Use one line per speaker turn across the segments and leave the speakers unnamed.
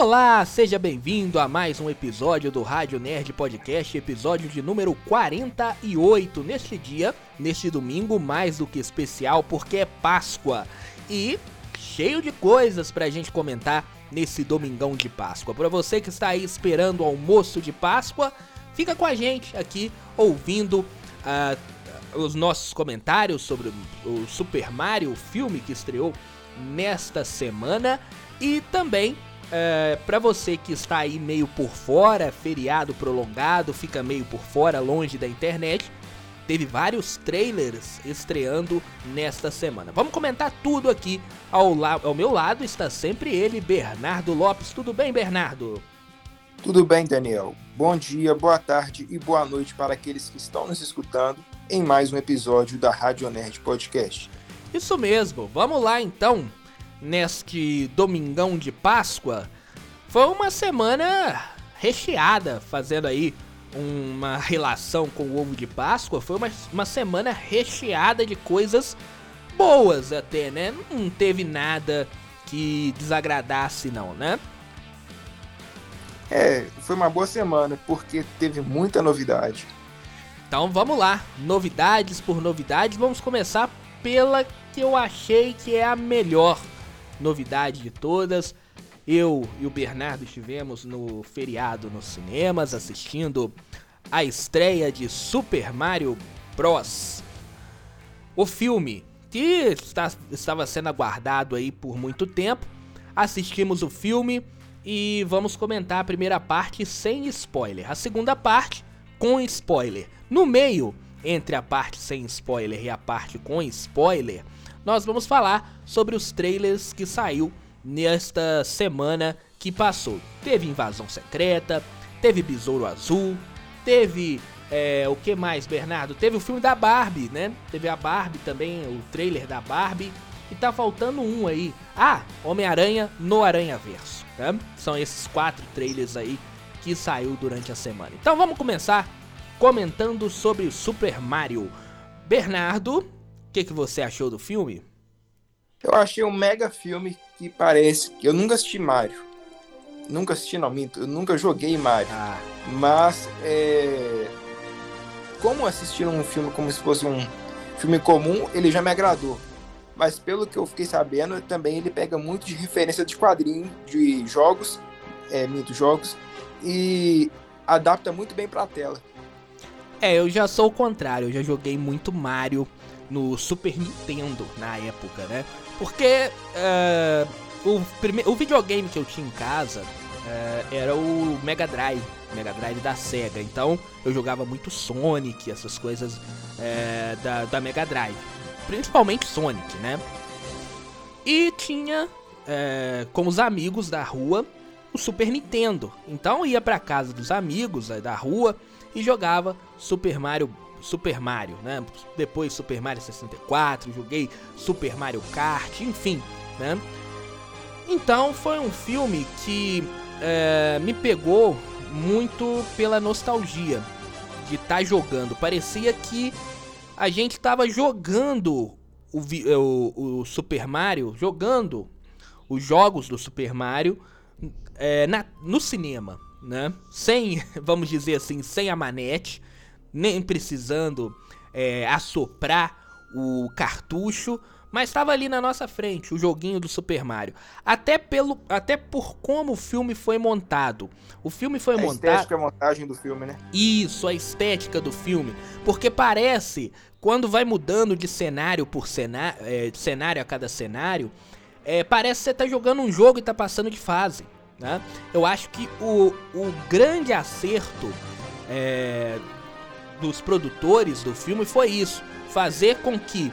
Olá, seja bem-vindo a mais um episódio do Rádio Nerd Podcast, episódio de número 48. Neste dia, neste domingo, mais do que especial, porque é Páscoa e cheio de coisas pra gente comentar nesse domingão de Páscoa. Para você que está aí esperando o almoço de Páscoa, fica com a gente aqui ouvindo uh, os nossos comentários sobre o Super Mario, o filme que estreou nesta semana e também é, para você que está aí meio por fora, feriado prolongado, fica meio por fora, longe da internet, teve vários trailers estreando nesta semana. Vamos comentar tudo aqui. Ao, ao meu lado está sempre ele, Bernardo Lopes. Tudo bem, Bernardo?
Tudo bem, Daniel. Bom dia, boa tarde e boa noite para aqueles que estão nos escutando em mais um episódio da Rádio Nerd Podcast.
Isso mesmo. Vamos lá então neste domingão de Páscoa, foi uma semana recheada, fazendo aí uma relação com o ovo de Páscoa. Foi uma, uma semana recheada de coisas boas até, né? Não teve nada que desagradasse não, né?
É, foi uma boa semana porque teve muita novidade.
Então vamos lá, novidades por novidades. Vamos começar pela que eu achei que é a melhor novidade de todas. Eu e o Bernardo estivemos no feriado nos cinemas assistindo a estreia de Super Mario Bros. O filme que está, estava sendo aguardado aí por muito tempo. Assistimos o filme e vamos comentar a primeira parte sem spoiler, a segunda parte com spoiler. No meio, entre a parte sem spoiler e a parte com spoiler, nós vamos falar sobre os trailers que saiu nesta semana que passou. Teve Invasão Secreta, teve Besouro Azul, teve é, o que mais, Bernardo? Teve o filme da Barbie, né? Teve a Barbie também, o trailer da Barbie. E tá faltando um aí. Ah, Homem-Aranha no Aranha Verso. Né? São esses quatro trailers aí que saiu durante a semana. Então vamos começar comentando sobre o Super Mario. Bernardo, o que, que você achou do filme?
Eu achei um mega filme que parece. Eu nunca assisti Mario. Nunca assisti, não, minto. Eu nunca joguei Mario. Ah. Mas, é... como assistir um filme como se fosse um filme comum, ele já me agradou. Mas pelo que eu fiquei sabendo, também ele pega muito de referência de quadrinho, de jogos, é, minto, jogos, e adapta muito bem pra tela.
É, eu já sou o contrário, eu já joguei muito Mario no Super Nintendo na época, né? Porque uh, o, prime... o videogame que eu tinha em casa uh, era o Mega Drive, Mega Drive da Sega. Então eu jogava muito Sonic, essas coisas uh, da, da Mega Drive. Principalmente Sonic, né? E tinha com os amigos da rua o Super Nintendo. Então ia pra casa dos amigos da rua e jogava Super Mario Super Mario, né? Depois Super Mario 64, joguei Super Mario Kart, enfim, né? Então foi um filme que é, me pegou muito pela nostalgia de estar tá jogando. Parecia que a gente estava jogando o, o, o, Super Mario, jogando os jogos do Super Mario é, na, no cinema, né? Sem, vamos dizer assim, sem a manete nem precisando é, assoprar o cartucho, mas estava ali na nossa frente o joguinho do Super Mario. Até pelo, até por como o filme foi montado. O filme foi a montado. A
estética, a montagem do filme, né?
Isso, a estética do filme, porque parece quando vai mudando de cenário por cenário, é, cenário a cada cenário, é, parece que você tá jogando um jogo e tá passando de fase. Né? Eu acho que o, o grande acerto é, dos produtores do filme foi isso: fazer com que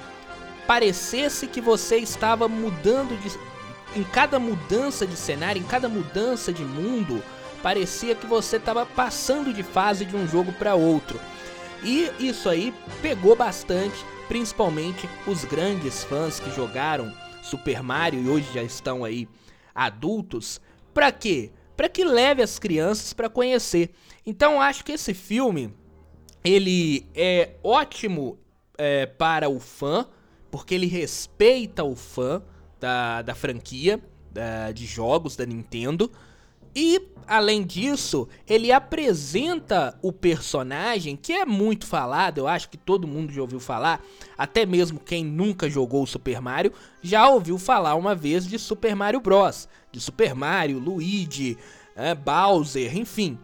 parecesse que você estava mudando de. Em cada mudança de cenário, em cada mudança de mundo, parecia que você estava passando de fase de um jogo para outro. E isso aí pegou bastante, principalmente os grandes fãs que jogaram Super Mario e hoje já estão aí adultos. Para quê? Para que leve as crianças para conhecer. Então acho que esse filme ele é ótimo é, para o fã, porque ele respeita o fã da, da franquia da, de jogos da Nintendo. E além disso, ele apresenta o personagem que é muito falado, eu acho que todo mundo já ouviu falar, até mesmo quem nunca jogou Super Mario já ouviu falar uma vez de Super Mario Bros, de Super Mario, Luigi, é, Bowser, enfim,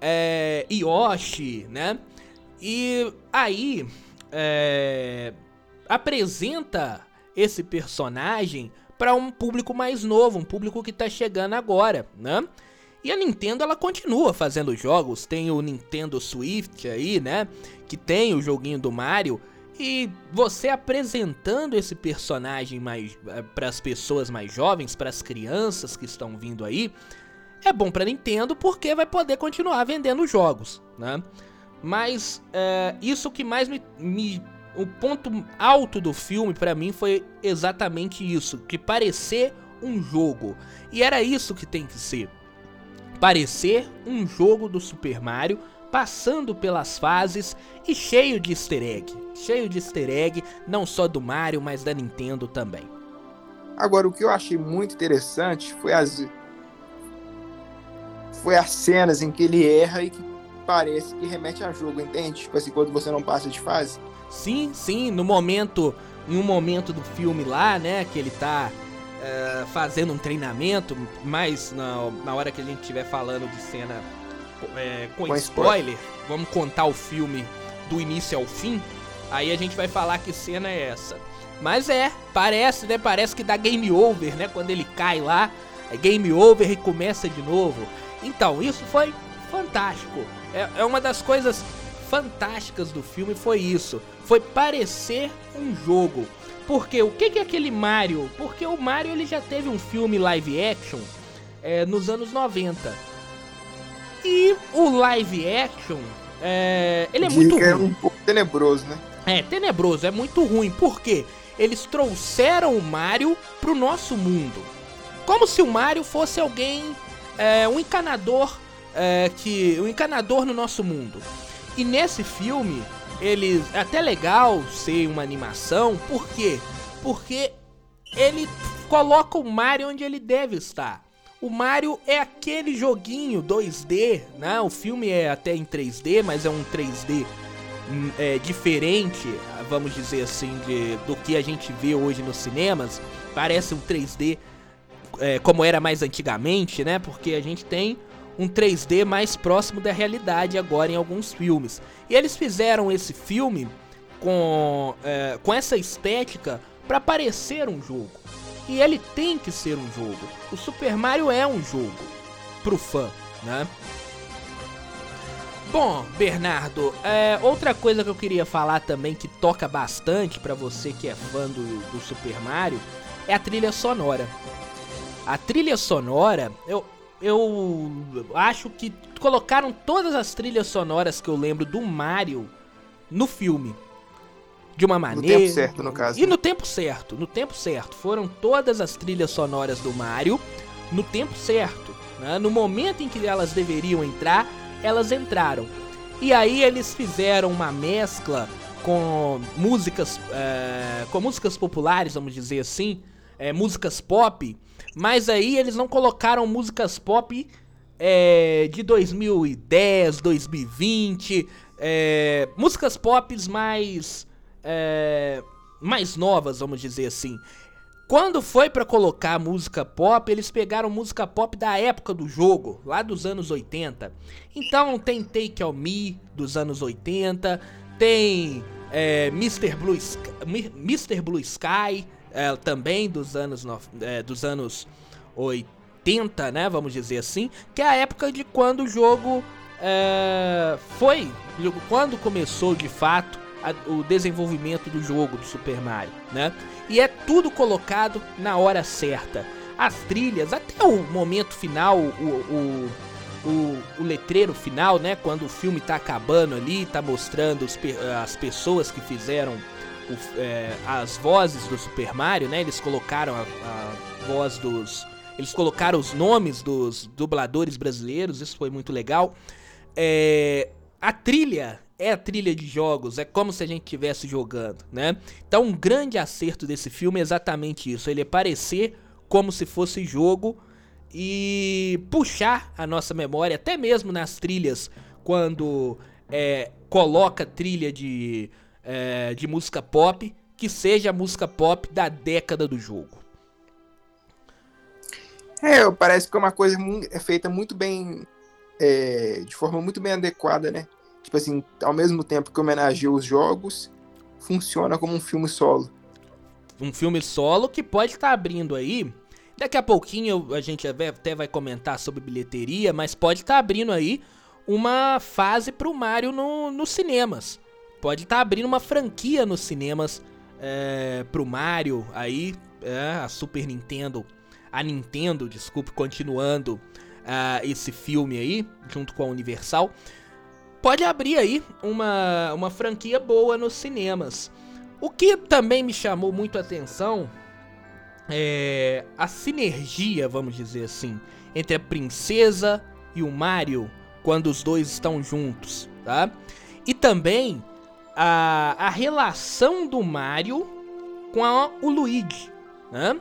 é, Yoshi, né? E aí é, apresenta esse personagem para um público mais novo, um público que tá chegando agora, né? E a Nintendo ela continua fazendo jogos, tem o Nintendo Swift aí, né? Que tem o joguinho do Mario. E você apresentando esse personagem mais eh, para as pessoas mais jovens, para as crianças que estão vindo aí, é bom para Nintendo porque vai poder continuar vendendo jogos, né? Mas é, isso que mais me, me o ponto alto do filme para mim foi exatamente isso, que parecer um jogo. E era isso que tem que ser. Parecer um jogo do Super Mario, passando pelas fases e cheio de easter egg. Cheio de easter egg, não só do Mario, mas da Nintendo também.
Agora, o que eu achei muito interessante foi as foi as cenas em que ele erra e que parece que remete a jogo, entende? Tipo assim, quando você não passa de fase.
Sim, sim, no momento, em um momento do filme lá, né, que ele tá uh, fazendo um treinamento, mas na, na hora que a gente estiver falando de cena é, com, com spoiler, spoiler, vamos contar o filme do início ao fim, aí a gente vai falar que cena é essa. Mas é, parece, né, parece que dá game over, né, quando ele cai lá, é game over e começa de novo. Então, isso foi fantástico. É, é uma das coisas fantásticas do filme foi isso, foi parecer um jogo. Porque o que, que é aquele Mario? Porque o Mario ele já teve um filme live action é, nos anos 90. E o live action, é, ele é muito
é
ruim. É
um pouco tenebroso, né?
É, tenebroso, é muito ruim. Por quê? Eles trouxeram o Mario pro nosso mundo. Como se o Mario fosse alguém, é, um encanador, é, que um encanador no nosso mundo. E nesse filme, eles é até legal ser uma animação, por quê? Porque ele coloca o Mario onde ele deve estar. O Mario é aquele joguinho 2D, né? O filme é até em 3D, mas é um 3D hum, é, diferente, vamos dizer assim, de, do que a gente vê hoje nos cinemas. Parece um 3D é, como era mais antigamente, né? Porque a gente tem um 3D mais próximo da realidade agora em alguns filmes. E eles fizeram esse filme com, é, com essa estética para parecer um jogo. E ele tem que ser um jogo. O Super Mario é um jogo pro fã, né? Bom, Bernardo, é, outra coisa que eu queria falar também que toca bastante para você que é fã do, do Super Mario é a trilha sonora. A trilha sonora, eu, eu acho que colocaram todas as trilhas sonoras que eu lembro do Mario no filme. De uma maneira.
No tempo certo, no caso.
E no tempo certo, no tempo certo. Foram todas as trilhas sonoras do Mario no tempo certo. Né? No momento em que elas deveriam entrar, elas entraram. E aí eles fizeram uma mescla com músicas, é, com músicas populares, vamos dizer assim, é, músicas pop mas aí eles não colocaram músicas pop é, de 2010, 2020, é, músicas pop mais é, mais novas, vamos dizer assim. Quando foi para colocar música pop, eles pegaram música pop da época do jogo, lá dos anos 80. Então tem Take On Me dos anos 80, tem é, Mr. Blue Sky, Mr. Blue Sky é, também dos anos, no, é, dos anos 80, né? Vamos dizer assim, que é a época de quando o jogo é, foi, quando começou de fato a, o desenvolvimento do jogo do Super Mario, né? E é tudo colocado na hora certa. As trilhas, até o momento final, o, o, o, o letreiro final, né? Quando o filme tá acabando ali, tá mostrando os, as pessoas que fizeram o, é, as vozes do Super Mario, né? Eles colocaram a, a, voz dos. Eles colocaram os nomes dos dubladores brasileiros, isso foi muito legal. É, a trilha é a trilha de jogos, é como se a gente estivesse jogando, né? Então, um grande acerto desse filme é exatamente isso: ele é parecer como se fosse jogo e puxar a nossa memória, até mesmo nas trilhas, quando é, coloca trilha de, é, de música pop, que seja a música pop da década do jogo.
É, parece que é uma coisa é feita muito bem, é, de forma muito bem adequada, né? Tipo assim, ao mesmo tempo que homenageia os jogos, funciona como um filme solo.
Um filme solo que pode estar tá abrindo aí. Daqui a pouquinho a gente até vai comentar sobre bilheteria, mas pode estar tá abrindo aí uma fase pro Mario no, nos cinemas. Pode estar tá abrindo uma franquia nos cinemas é, pro Mario aí, é, a Super Nintendo a Nintendo, desculpe, continuando uh, esse filme aí, junto com a Universal, pode abrir aí uma, uma franquia boa nos cinemas. O que também me chamou muito a atenção é a sinergia, vamos dizer assim, entre a princesa e o Mario quando os dois estão juntos, tá? E também a, a relação do Mario com a, o Luigi, né?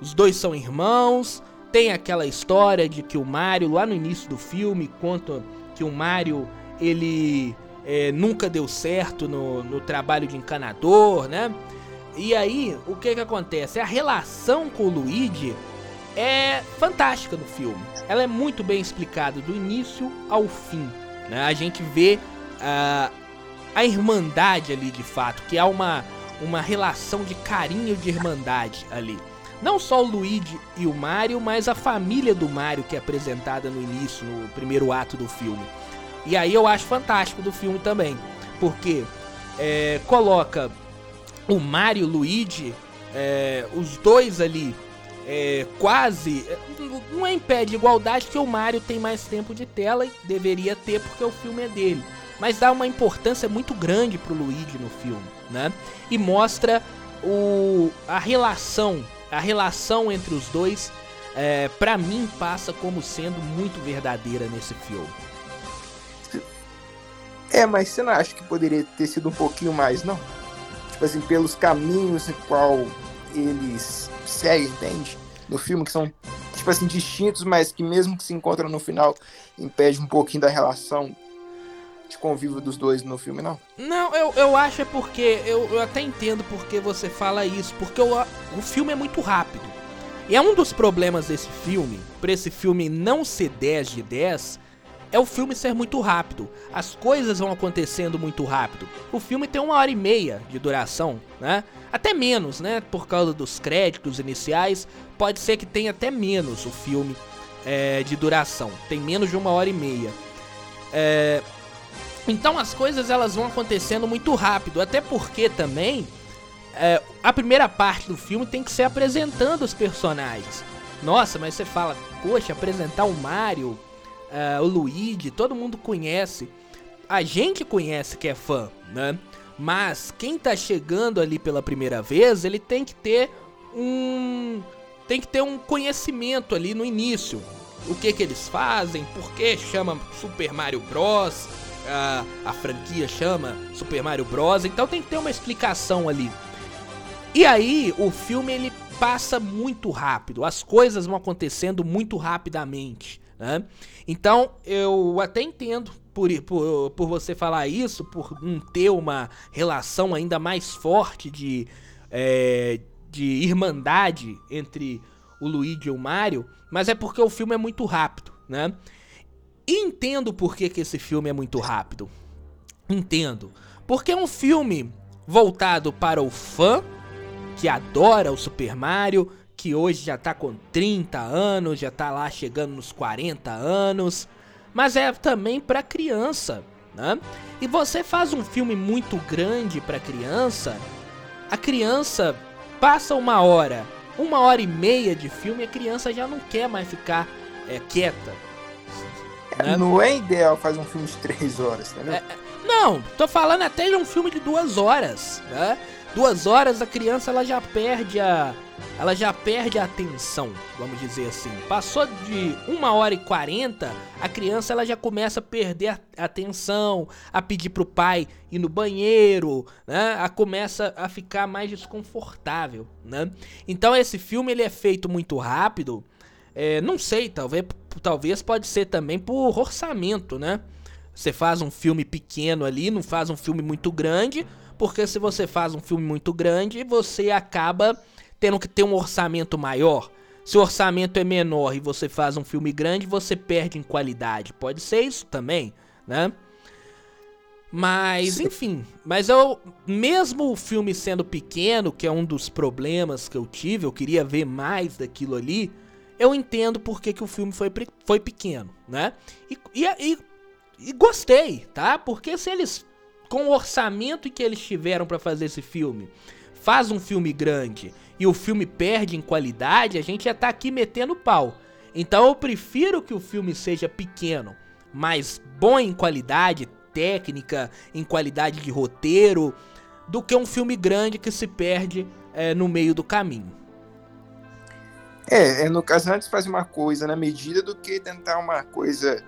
Os dois são irmãos. Tem aquela história de que o Mario, lá no início do filme, conta que o Mario ele é, nunca deu certo no, no trabalho de encanador, né? E aí, o que que acontece? A relação com o Luigi é fantástica no filme. Ela é muito bem explicada do início ao fim. Né? A gente vê uh, a irmandade ali de fato, que há uma, uma relação de carinho de irmandade ali. Não só o Luigi e o Mario, mas a família do Mario que é apresentada no início, no primeiro ato do filme. E aí eu acho fantástico do filme também, porque é, coloca o Mario e o Luigi, é, os dois ali, é, quase. Não é em pé de igualdade, que o Mario tem mais tempo de tela e deveria ter porque o filme é dele. Mas dá uma importância muito grande pro Luigi no filme, né? E mostra o, a relação a relação entre os dois, é, para mim, passa como sendo muito verdadeira nesse filme.
É, mas você não acha que poderia ter sido um pouquinho mais, não? Tipo assim, pelos caminhos em qual eles seguem, entende? No filme, que são, tipo assim, distintos, mas que mesmo que se encontram no final, impede um pouquinho da relação de convívio dos dois no filme, não?
Não, eu, eu acho é porque. Eu, eu até entendo porque você fala isso. Porque o, o filme é muito rápido. E é um dos problemas desse filme, pra esse filme não ser 10 de 10, é o filme ser muito rápido. As coisas vão acontecendo muito rápido. O filme tem uma hora e meia de duração, né? Até menos, né? Por causa dos créditos iniciais, pode ser que tenha até menos o filme é, de duração. Tem menos de uma hora e meia. É, então as coisas elas vão acontecendo muito rápido, até porque também é, a primeira parte do filme tem que ser apresentando os personagens. Nossa, mas você fala, poxa, apresentar o Mario, uh, o Luigi, todo mundo conhece. A gente conhece que é fã, né? Mas quem tá chegando ali pela primeira vez, ele tem que ter um tem que ter um conhecimento ali no início. O que que eles fazem, por que chama Super Mario Bros, a, a franquia chama Super Mario Bros. Então tem que ter uma explicação ali. E aí o filme ele passa muito rápido, as coisas vão acontecendo muito rapidamente. Né? Então eu até entendo por, por, por você falar isso, por não ter uma relação ainda mais forte de, é, de irmandade entre o Luigi e o Mario, mas é porque o filme é muito rápido, né? Entendo por que, que esse filme é muito rápido. Entendo. Porque é um filme voltado para o fã que adora o Super Mario, que hoje já tá com 30 anos, já tá lá chegando nos 40 anos, mas é também para criança, né? E você faz um filme muito grande para criança, a criança passa uma hora, uma hora e meia de filme, a criança já não quer mais ficar é, quieta,
né? Não é ideal fazer um filme de três horas, tá é,
não, tô falando até de um filme de duas horas, né? Duas horas a criança ela já perde a. Ela já perde a atenção, vamos dizer assim. Passou de uma hora e quarenta, a criança ela já começa a perder a atenção, a pedir pro pai ir no banheiro, né? A começa a ficar mais desconfortável, né? Então esse filme ele é feito muito rápido É, não sei, talvez, talvez pode ser também por orçamento, né? Você faz um filme pequeno ali, não faz um filme muito grande, porque se você faz um filme muito grande, você acaba tendo que ter um orçamento maior. Se o orçamento é menor e você faz um filme grande, você perde em qualidade. Pode ser isso também, né? Mas, enfim. Mas eu, mesmo o filme sendo pequeno, que é um dos problemas que eu tive, eu queria ver mais daquilo ali. Eu entendo por que, que o filme foi, foi pequeno, né? E, e, e, e gostei, tá? Porque se eles, com o orçamento que eles tiveram para fazer esse filme, faz um filme grande e o filme perde em qualidade, a gente já tá aqui metendo pau. Então eu prefiro que o filme seja pequeno, mas bom em qualidade técnica, em qualidade de roteiro, do que um filme grande que se perde é, no meio do caminho.
É, é, no caso, antes fazer uma coisa na medida do que tentar uma coisa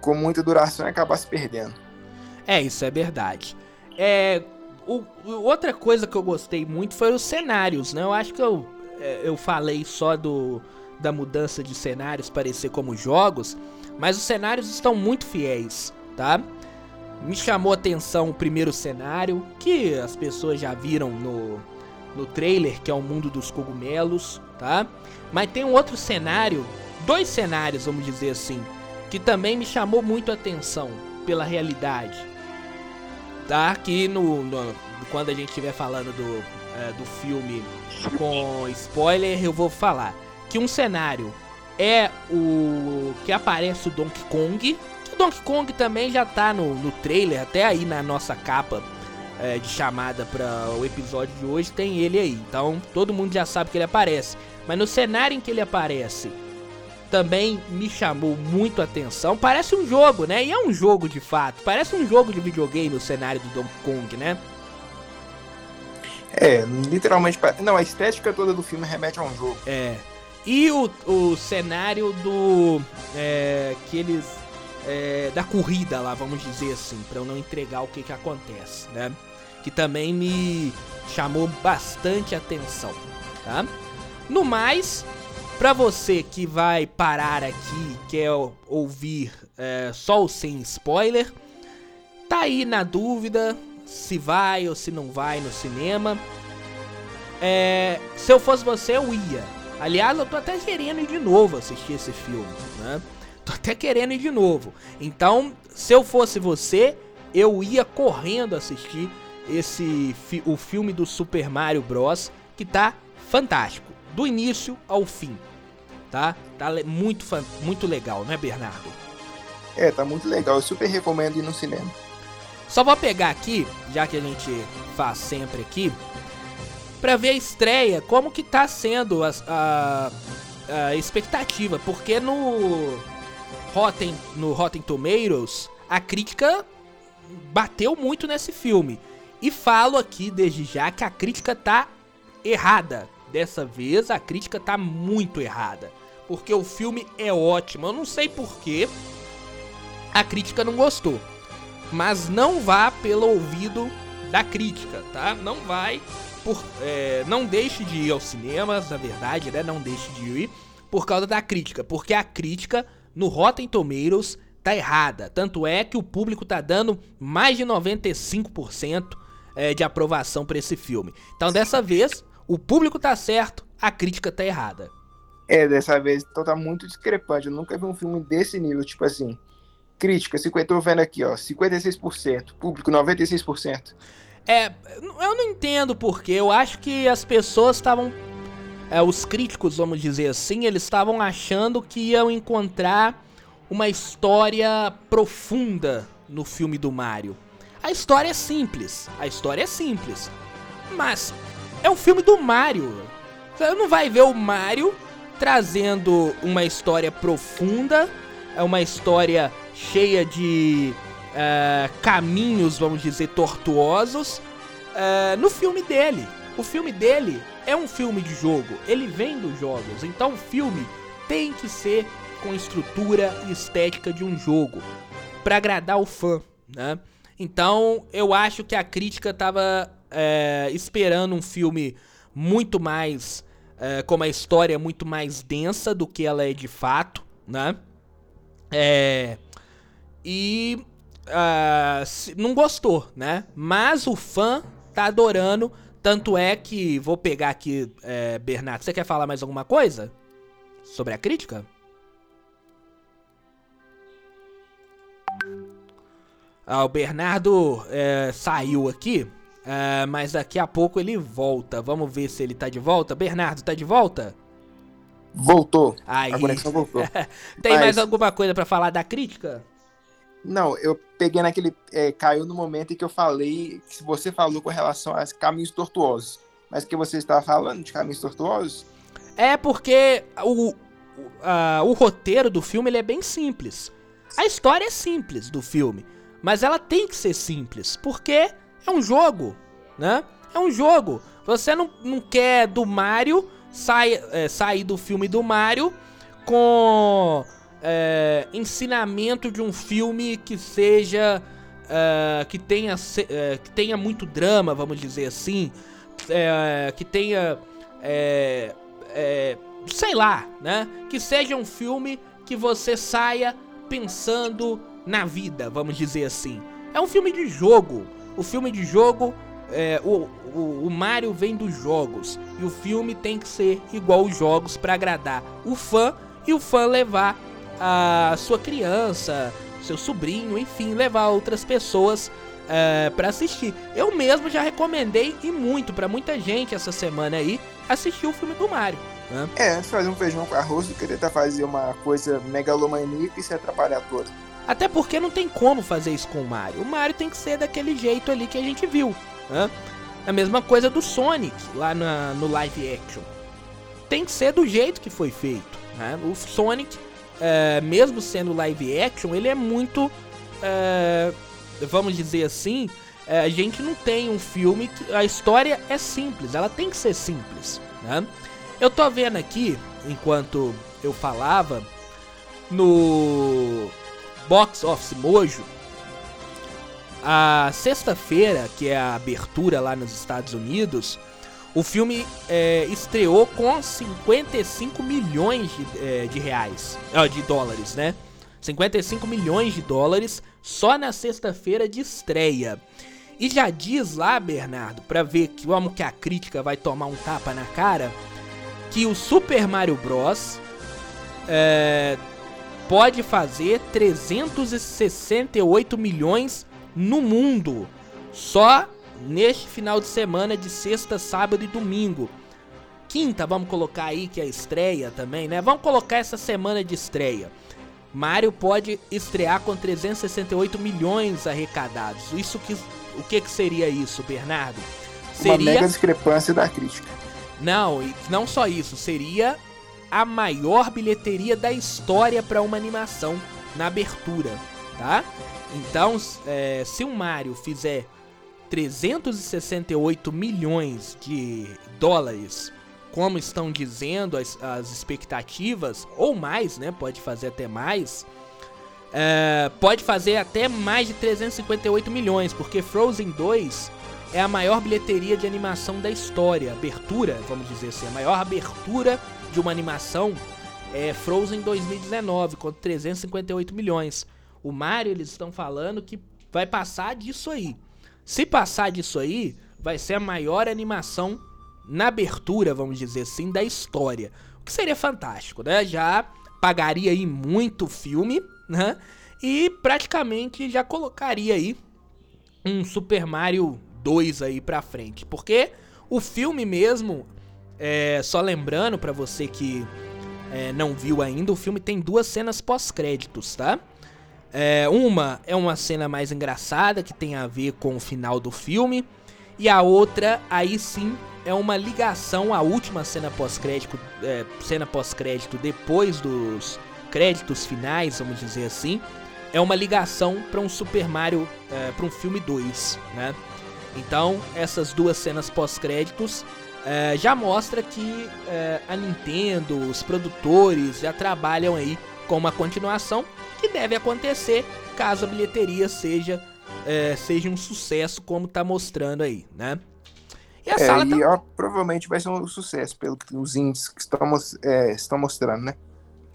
com muita duração e acabar se perdendo.
É, isso é verdade. É, o, outra coisa que eu gostei muito foi os cenários, né? Eu acho que eu, é, eu falei só do, da mudança de cenários parecer como jogos, mas os cenários estão muito fiéis, tá? Me chamou a atenção o primeiro cenário, que as pessoas já viram no, no trailer, que é o mundo dos cogumelos, tá? Mas tem um outro cenário, dois cenários, vamos dizer assim, que também me chamou muito a atenção pela realidade tá? Que no, no quando a gente estiver falando do, é, do filme com spoiler, eu vou falar que um cenário é o que aparece o Donkey Kong. O Donkey Kong também já tá no, no trailer, até aí na nossa capa é, de chamada para o episódio de hoje tem ele aí. Então todo mundo já sabe que ele aparece. Mas no cenário em que ele aparece também me chamou muito a atenção. Parece um jogo, né? E é um jogo de fato. Parece um jogo de videogame o cenário do Donkey Kong, né?
É, literalmente. Não, a estética toda do filme remete a um jogo.
É. E o, o cenário do. É, que eles. É, da corrida lá, vamos dizer assim, para eu não entregar o que, que acontece, né? Que também me chamou bastante atenção, tá? No mais, para você que vai parar aqui, quer ouvir é, só o sem spoiler, tá aí na dúvida se vai ou se não vai no cinema. É, se eu fosse você, eu ia. Aliás, eu tô até querendo ir de novo assistir esse filme, né? Tô até querendo ir de novo. Então, se eu fosse você, eu ia correndo assistir esse o filme do Super Mario Bros, que tá fantástico, do início ao fim tá? Tá muito, muito legal, né, Bernardo?
É, tá muito legal. Eu super recomendo ir no cinema.
Só vou pegar aqui, já que a gente faz sempre aqui, para ver a estreia, como que tá sendo a, a, a expectativa, porque no Rotten, no Rotten Tomatoes, a crítica bateu muito nesse filme. E falo aqui desde já que a crítica tá errada. Dessa vez a crítica tá muito errada porque o filme é ótimo. Eu não sei porquê a crítica não gostou. Mas não vá pelo ouvido da crítica, tá? Não vai por. É, não deixe de ir aos cinemas, na verdade, né? Não deixe de ir por causa da crítica. Porque a crítica no Rotten Tomatoes tá errada. Tanto é que o público tá dando mais de 95% é, de aprovação para esse filme. Então dessa vez, o público tá certo, a crítica tá errada.
É, dessa vez, então tá muito discrepante. Eu nunca vi um filme desse nível, tipo assim. Crítica, 50, tô vendo aqui, ó, 56%. Público, 96%.
É, eu não entendo porque. Eu acho que as pessoas estavam. É, os críticos, vamos dizer assim, eles estavam achando que iam encontrar uma história profunda no filme do Mario. A história é simples. A história é simples. Mas é um filme do Mario. Você não vai ver o Mario trazendo uma história profunda, é uma história cheia de uh, caminhos, vamos dizer, tortuosos uh, no filme dele. O filme dele é um filme de jogo, ele vem dos jogos, então o filme tem que ser com estrutura e estética de um jogo para agradar o fã, né? Então eu acho que a crítica tava é, esperando um filme muito mais é, como a história muito mais densa do que ela é de fato, né? É, e uh, não gostou, né? Mas o fã tá adorando. Tanto é que vou pegar aqui, é, Bernardo. Você quer falar mais alguma coisa sobre a crítica? Ah, o Bernardo é, saiu aqui, é, mas daqui a pouco ele volta. Vamos ver se ele tá de volta. Bernardo, tá de volta?
Voltou.
Aí. A conexão voltou. Tem mas... mais alguma coisa para falar da crítica?
Não, eu peguei naquele. É, caiu no momento em que eu falei. Que você falou com relação a caminhos tortuosos. Mas que você estava falando de caminhos tortuosos?
É porque o, o, o roteiro do filme ele é bem simples. A história é simples do filme. Mas ela tem que ser simples. Porque é um jogo, né? É um jogo. Você não, não quer do Mario sai, é, sair do filme do Mario com é, ensinamento de um filme que seja. É, que, tenha, é, que tenha muito drama, vamos dizer assim. É, que tenha. É, sei lá, né? Que seja um filme que você saia pensando na vida, vamos dizer assim. É um filme de jogo. O filme de jogo. o, o, o Mario vem dos jogos. E o filme tem que ser igual os jogos para agradar o fã e o fã levar a sua criança, seu sobrinho, enfim, levar outras pessoas uh, para assistir. Eu mesmo já recomendei e muito para muita gente essa semana aí assistir o filme do Mario. Né?
É, antes de fazer um feijão com arroz do que tentar fazer uma coisa megalomaníaca e se atrapalhar toda.
Até porque não tem como fazer isso com o Mario. O Mario tem que ser daquele jeito ali que a gente viu. Né? A mesma coisa do Sonic lá na, no live action. Tem que ser do jeito que foi feito. Né? O Sonic é, mesmo sendo live action, ele é muito. É, vamos dizer assim. É, a gente não tem um filme que a história é simples, ela tem que ser simples. Né? Eu tô vendo aqui, enquanto eu falava, no Box Office Mojo, a sexta-feira, que é a abertura lá nos Estados Unidos, o filme é, estreou com 55 milhões de, é, de reais, de dólares, né? 55 milhões de dólares só na sexta-feira de estreia. E já diz lá, Bernardo, para ver que como que a crítica vai tomar um tapa na cara, que o Super Mario Bros é, pode fazer 368 milhões no mundo só neste final de semana de sexta, sábado e domingo. Quinta, vamos colocar aí que é a estreia também, né? Vamos colocar essa semana de estreia. Mario pode estrear com 368 milhões arrecadados. Isso que o que que seria isso, Bernardo?
Seria uma mega discrepância da crítica.
Não, não só isso, seria a maior bilheteria da história para uma animação na abertura, tá? Então, é, se o Mario fizer 368 milhões de dólares, como estão dizendo as, as expectativas, ou mais, né? Pode fazer até mais. É, pode fazer até mais de 358 milhões, porque Frozen 2 é a maior bilheteria de animação da história. Abertura, vamos dizer assim, a maior abertura de uma animação é Frozen 2019, com 358 milhões. O Mario, eles estão falando que vai passar disso aí. Se passar disso aí, vai ser a maior animação na abertura, vamos dizer assim, da história. O que seria fantástico, né? Já pagaria aí muito filme, né? E praticamente já colocaria aí um Super Mario 2 aí pra frente. Porque o filme mesmo, é, só lembrando para você que é, não viu ainda, o filme tem duas cenas pós-créditos, tá? É, uma é uma cena mais engraçada que tem a ver com o final do filme. E a outra, aí sim, é uma ligação à última cena pós-crédito, é, cena pós-crédito depois dos créditos finais, vamos dizer assim. É uma ligação para um Super Mario, é, para um filme 2, né? Então, essas duas cenas pós-créditos é, já mostra que é, a Nintendo, os produtores já trabalham aí com uma continuação que deve acontecer caso a bilheteria seja, é, seja um sucesso, como está mostrando aí, né?
E a é, sala e, tá... ó, provavelmente vai ser um sucesso, pelo que os índices que estão, estão mostrando, né?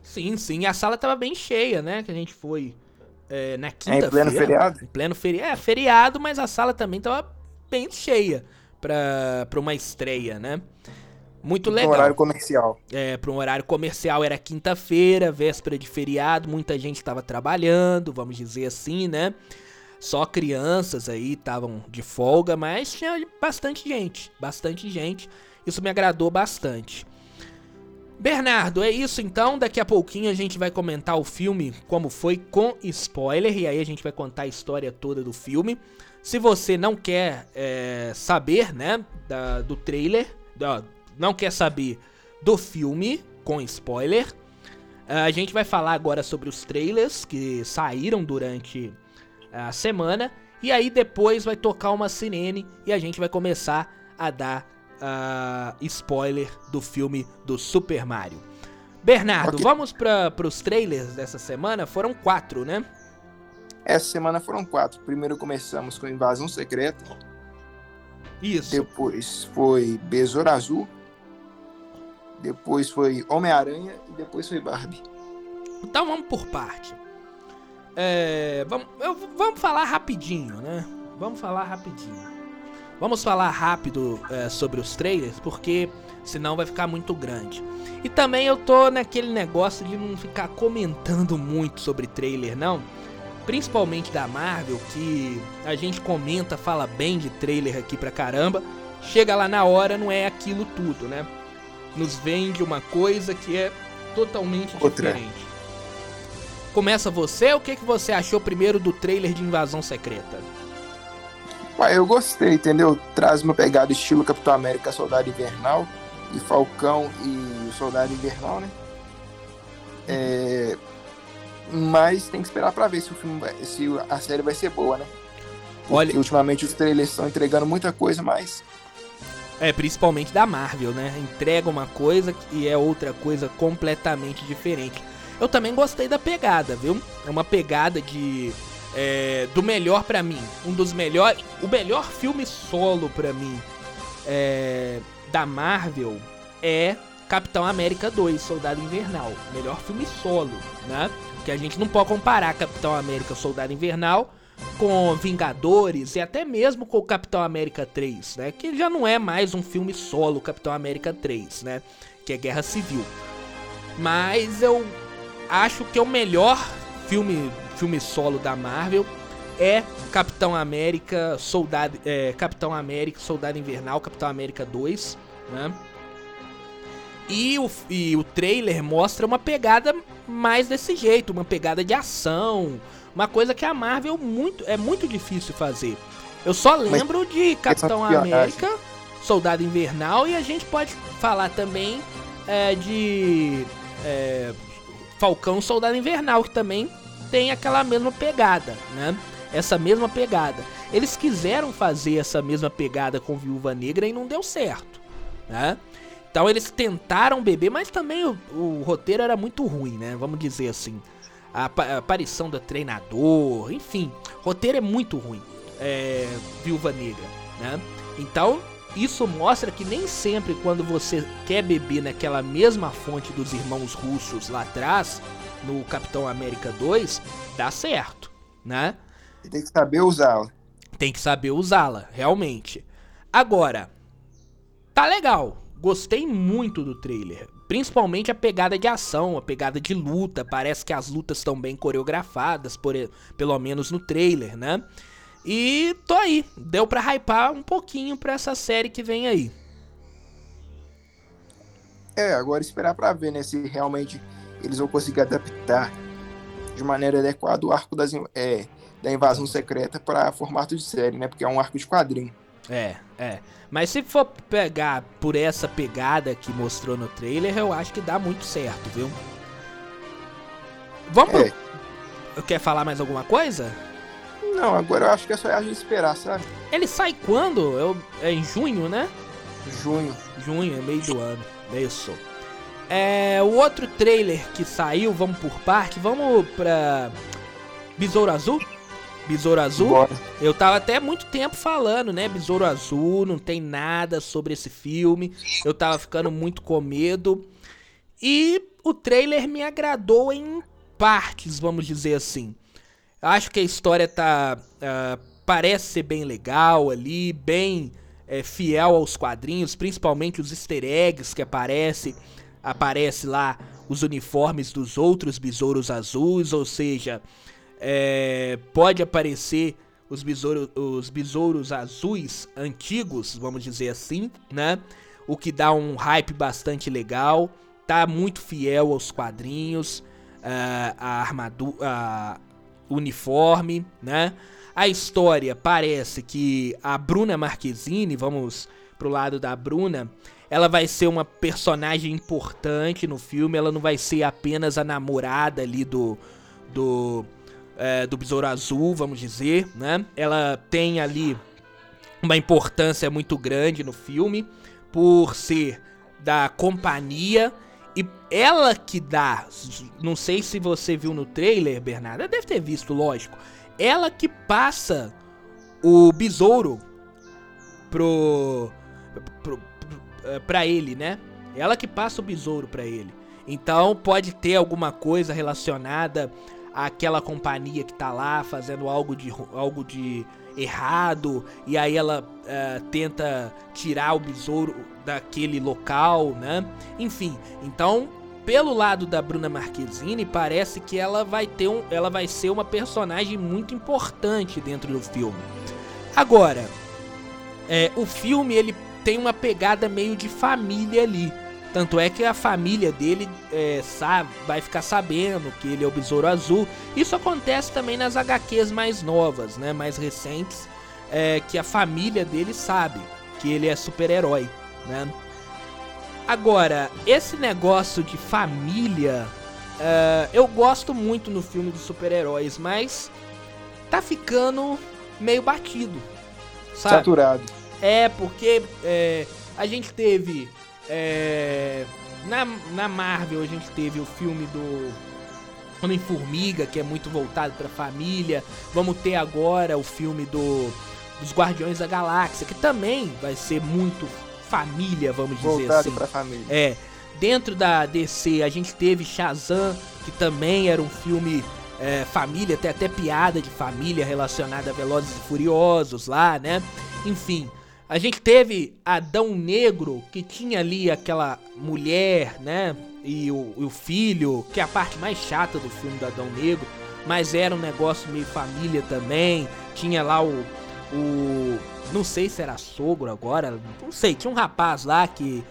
Sim, sim. E a sala tava bem cheia, né? Que a gente foi na quinta-feira.
Em pleno feriado?
Em pleno feriado. É, feriado, mas a sala também tava bem cheia pra uma estreia, né? Muito legal. Para um
horário comercial.
É, para um horário comercial era quinta-feira, véspera de feriado, muita gente estava trabalhando, vamos dizer assim, né? Só crianças aí estavam de folga, mas tinha bastante gente, bastante gente. Isso me agradou bastante. Bernardo, é isso então. Daqui a pouquinho a gente vai comentar o filme como foi com spoiler e aí a gente vai contar a história toda do filme. Se você não quer é, saber, né, da, do trailer, da, não quer saber do filme, com spoiler, a gente vai falar agora sobre os trailers que saíram durante a semana. E aí depois vai tocar uma sirene e a gente vai começar a dar uh, spoiler do filme do Super Mario. Bernardo, okay. vamos para os trailers dessa semana? Foram quatro, né?
Essa semana foram quatro. Primeiro começamos com Invasão Secreta.
Isso.
Depois foi Besouro Azul depois foi Homem-Aranha e depois foi Barbie.
Então vamos por parte. É, vamos, eu, vamos falar rapidinho, né? Vamos falar rapidinho. Vamos falar rápido é, sobre os trailers, porque senão vai ficar muito grande. E também eu tô naquele negócio de não ficar comentando muito sobre trailer, não. Principalmente da Marvel, que a gente comenta, fala bem de trailer aqui pra caramba. Chega lá na hora, não é aquilo tudo, né? nos vende uma coisa que é totalmente Outra. diferente. Começa você, o que, que você achou primeiro do trailer de Invasão Secreta?
Ué, eu gostei, entendeu? Traz uma pegada estilo Capitão América Soldado Invernal e Falcão e o Soldado Invernal, né? É... Mas tem que esperar para ver se o filme vai... se a série vai ser boa, né? Porque Olha... ultimamente os trailers estão entregando muita coisa, mas
é, principalmente da Marvel, né? Entrega uma coisa e é outra coisa completamente diferente. Eu também gostei da pegada, viu? É uma pegada de. É, do melhor para mim. Um dos melhores. O melhor filme solo para mim é, da Marvel é Capitão América 2, Soldado Invernal. Melhor filme solo, né? Que a gente não pode comparar Capitão América Soldado Invernal com Vingadores e até mesmo com o Capitão América 3, né? Que já não é mais um filme solo Capitão América 3, né? Que é Guerra Civil. Mas eu acho que é o melhor filme, filme solo da Marvel é Capitão América, Soldado, é, Capitão América, Soldado Invernal, Capitão América 2, né? E o, e o trailer mostra uma pegada mais desse jeito, uma pegada de ação, uma coisa que a Marvel muito, é muito difícil fazer. Eu só lembro Mas, de Capitão América, Soldado Invernal e a gente pode falar também é, de é, Falcão Soldado Invernal, que também tem aquela mesma pegada, né? Essa mesma pegada. Eles quiseram fazer essa mesma pegada com Viúva Negra e não deu certo, né? Então eles tentaram beber, mas também o, o roteiro era muito ruim, né? Vamos dizer assim a, aparição do treinador, enfim, roteiro é muito ruim. É, Viúva Negra, né? Então, isso mostra que nem sempre quando você quer beber naquela mesma fonte dos irmãos russos lá atrás, no Capitão América 2, dá certo, né?
Tem que saber usá-la.
Tem que saber usá-la, realmente. Agora, tá legal. Gostei muito do trailer. Principalmente a pegada de ação, a pegada de luta. Parece que as lutas estão bem coreografadas, por, pelo menos no trailer, né? E tô aí. Deu pra hypar um pouquinho pra essa série que vem aí.
É, agora esperar pra ver, né? Se realmente eles vão conseguir adaptar de maneira adequada o arco das, é, da invasão secreta para formato de série, né? Porque é um arco de quadrinho.
É, é. Mas se for pegar por essa pegada que mostrou no trailer, eu acho que dá muito certo, viu? Vamos é. pro... Quer falar mais alguma coisa?
Não, agora eu acho que é só a gente esperar, sabe?
Ele sai quando? Eu... É em junho, né?
Junho.
Junho, é meio do ano. Isso. É, o outro trailer que saiu, vamos por parte, vamos pra Besouro Azul? Besouro Azul? Bora. Eu tava até muito tempo falando, né? Besouro Azul, não tem nada sobre esse filme. Eu tava ficando muito com medo. E o trailer me agradou em partes, vamos dizer assim. Acho que a história tá. Uh, parece ser bem legal ali, bem é, fiel aos quadrinhos, principalmente os easter eggs que aparece, aparece lá os uniformes dos outros besouros azuis, ou seja, é, pode aparecer os, besouro, os besouros azuis antigos, vamos dizer assim, né? O que dá um hype bastante legal, tá muito fiel aos quadrinhos, uh, a armadura, uh, uniforme, né? A história parece que a Bruna Marquezine, vamos pro lado da Bruna, ela vai ser uma personagem importante no filme, ela não vai ser apenas a namorada ali do do é, do Besouro Azul, vamos dizer, né? Ela tem ali uma importância muito grande no filme por ser da companhia e ela que dá, não sei se você viu no trailer, Bernardo, deve ter visto, lógico ela que passa o besouro pro, pro, pro é, pra ele, né? Ela que passa o besouro pra ele. Então pode ter alguma coisa relacionada àquela companhia que tá lá fazendo algo de, algo de errado e aí ela uh, tenta tirar o besouro daquele local, né? Enfim, então pelo lado da Bruna Marquezine, parece que ela vai ter um, ela vai ser uma personagem muito importante dentro do filme. Agora, é, o filme ele tem uma pegada meio de família ali. Tanto é que a família dele é, sabe, vai ficar sabendo que ele é o Besouro Azul. Isso acontece também nas HQs mais novas, né, mais recentes, é, que a família dele sabe que ele é super-herói, né? Agora, esse negócio de família, uh, eu gosto muito no filme dos super-heróis, mas tá ficando meio batido, sabe?
Saturado.
É, porque é, a gente teve. É, na, na Marvel, a gente teve o filme do Homem-Formiga, que é muito voltado pra família. Vamos ter agora o filme do dos Guardiões da Galáxia, que também vai ser muito família, vamos dizer
Voltado
assim.
pra família.
É. Dentro da DC a gente teve Shazam, que também era um filme é, família, tem até piada de família relacionada a Velozes e Furiosos lá, né? Enfim, a gente teve Adão Negro, que tinha ali aquela mulher, né? E o, e o filho, que é a parte mais chata do filme do Adão Negro, mas era um negócio meio família também. Tinha lá o, o não sei se era sogro agora, não sei, tinha um rapaz lá que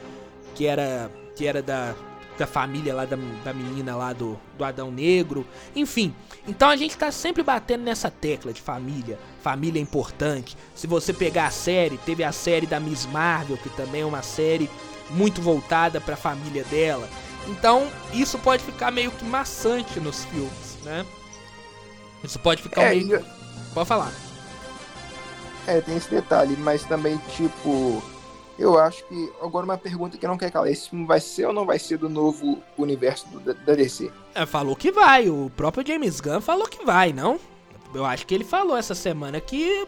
que era que era da da família lá da, da menina lá do, do Adão Negro, enfim. Então a gente tá sempre batendo nessa tecla de família, família é importante. Se você pegar a série, teve a série da Miss Marvel, que também é uma série muito voltada para a família dela. Então, isso pode ficar meio que maçante nos filmes, né? Isso pode ficar é, meio. Pode falar.
É, tem esse detalhe, mas também, tipo, eu acho que. Agora, uma pergunta que não quer calar: esse filme vai ser ou não vai ser do novo universo do, da DC?
É, falou que vai. O próprio James Gunn falou que vai, não? Eu acho que ele falou essa semana que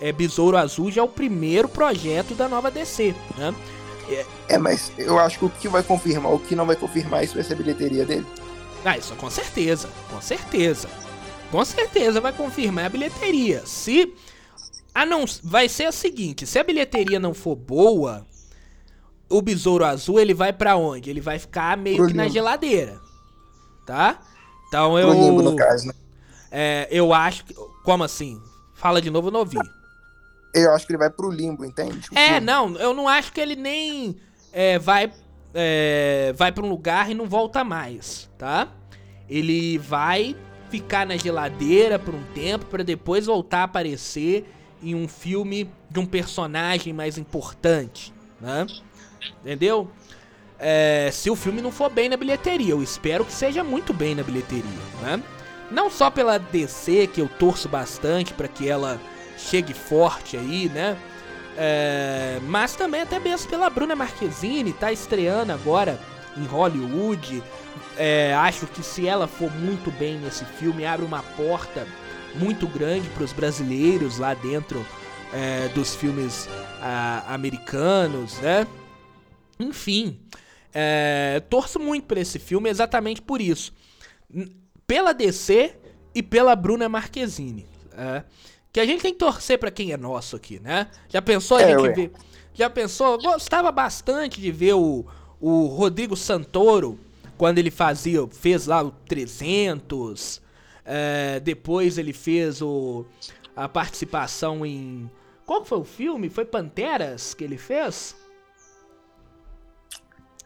é, Besouro Azul já é o primeiro projeto da nova DC, né?
É, é, mas eu acho que o que vai confirmar, o que não vai confirmar, isso vai ser a bilheteria dele.
Ah, isso com certeza, com certeza. Com certeza vai confirmar a bilheteria. Se a não, vai ser a seguinte, se a bilheteria não for boa, o Besouro Azul ele vai para onde? Ele vai ficar meio Pro que limbo. na geladeira. Tá? Então eu
Pro limbo, no caso, né?
É, eu acho que como assim? Fala de novo, eu não ouvi.
Eu acho que ele vai pro limbo, entende?
O é, não, eu não acho que ele nem é, vai é, vai para um lugar e não volta mais, tá? Ele vai ficar na geladeira por um tempo para depois voltar a aparecer em um filme de um personagem mais importante, né? Entendeu? É, se o filme não for bem na bilheteria, eu espero que seja muito bem na bilheteria, né? Não só pela DC, que eu torço bastante para que ela chegue forte aí, né? É, mas também até mesmo pela Bruna Marquezine, tá estreando agora em Hollywood. É, acho que se ela for muito bem nesse filme, abre uma porta muito grande para os brasileiros lá dentro é, dos filmes americanos, né? Enfim, é, torço muito por esse filme exatamente por isso. Pela DC e pela Bruna Marquezine. É, que a gente tem que torcer para quem é nosso aqui, né? Já pensou a é, gente ver. Já pensou? Gostava bastante de ver o, o Rodrigo Santoro quando ele fazia, fez lá o 300. É, depois ele fez o, a participação em. Qual foi o filme? Foi Panteras que ele fez?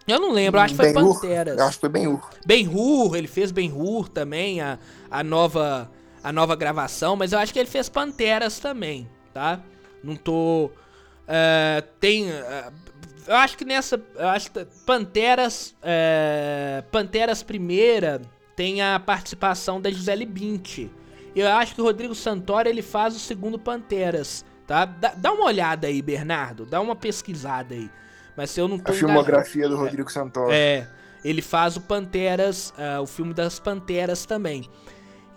Eu não lembro, acho que foi Panteras.
acho que foi Ben-Hur.
Ben-Hur, ele fez Ben-Hur também, a, a, nova, a nova gravação, mas eu acho que ele fez Panteras também, tá? Não tô... Uh, tem... Uh, eu acho que nessa... Eu acho que Panteras... Uh, Panteras primeira tem a participação da Gisele Bündchen. Eu acho que o Rodrigo Santoro ele faz o segundo Panteras, tá? Dá, dá uma olhada aí, Bernardo. Dá uma pesquisada aí. Mas se eu não tô
A filmografia do Rodrigo Santoro.
É, ele faz o Panteras, uh, o filme das Panteras também.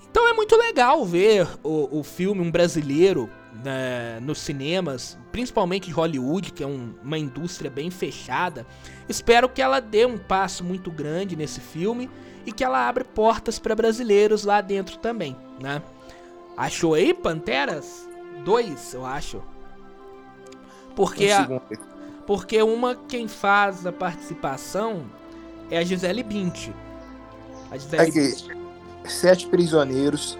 Então é muito legal ver o, o filme, um brasileiro, né, nos cinemas, principalmente de Hollywood, que é um, uma indústria bem fechada. Espero que ela dê um passo muito grande nesse filme e que ela abra portas para brasileiros lá dentro também, né? Achou aí Panteras? Dois, eu acho. Porque um a, porque uma quem faz a participação é a Gisele Bündchen.
A Gisele Aqui, Sete Prisioneiros,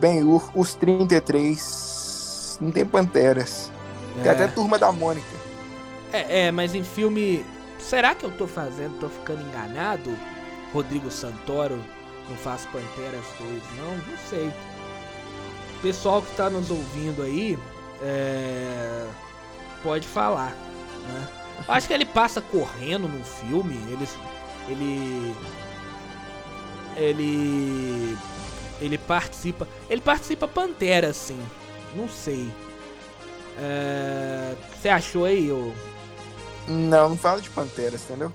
Ben-Hur, Os 33, não tem Panteras. É. Tem até Turma da Mônica.
É, é, mas em filme... Será que eu tô fazendo, tô ficando enganado? Rodrigo Santoro não faz Panteras 2, não? Não sei. Pessoal que tá nos ouvindo aí, é... pode falar. Né? Acho que ele passa correndo no filme. Ele. Ele. Ele. Ele participa. Ele participa Pantera, assim. Não sei. É, você achou aí, ou...
Não, não fala de Pantera, entendeu?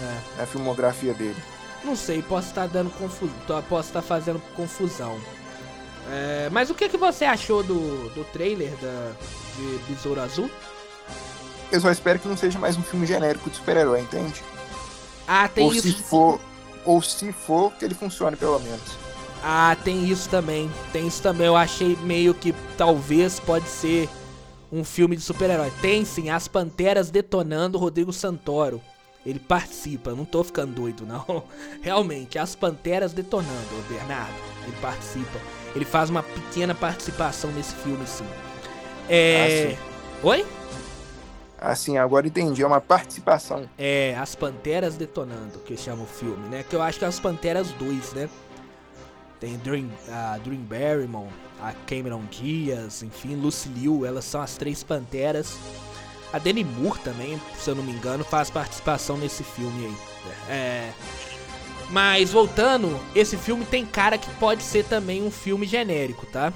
É. é. a filmografia dele.
Não sei, posso estar dando confusão. Posso estar fazendo confusão. É, mas o que, que você achou do, do trailer da, de Besouro Azul?
Eu só espero que não seja mais um filme genérico de super-herói, entende?
Ah, tem
ou
isso.
Se for, ou se for, que ele funcione pelo menos.
Ah, tem isso também. Tem isso também. Eu achei meio que talvez pode ser um filme de super-herói. Tem sim, As Panteras detonando Rodrigo Santoro. Ele participa, não tô ficando doido, não. Realmente, As Panteras detonando, Bernardo. Ele participa. Ele faz uma pequena participação nesse filme, sim. É. Ah, sim. Oi?
Assim, agora entendi, é uma participação.
É, As Panteras Detonando, que chama o filme, né? Que eu acho que é As Panteras 2, né? Tem Dream, a Dream Barrymore, a Cameron Diaz, enfim, Lucy Liu, elas são as três panteras. A Demi Moore também, se eu não me engano, faz participação nesse filme aí. É. Mas voltando, esse filme tem cara que pode ser também um filme genérico, tá?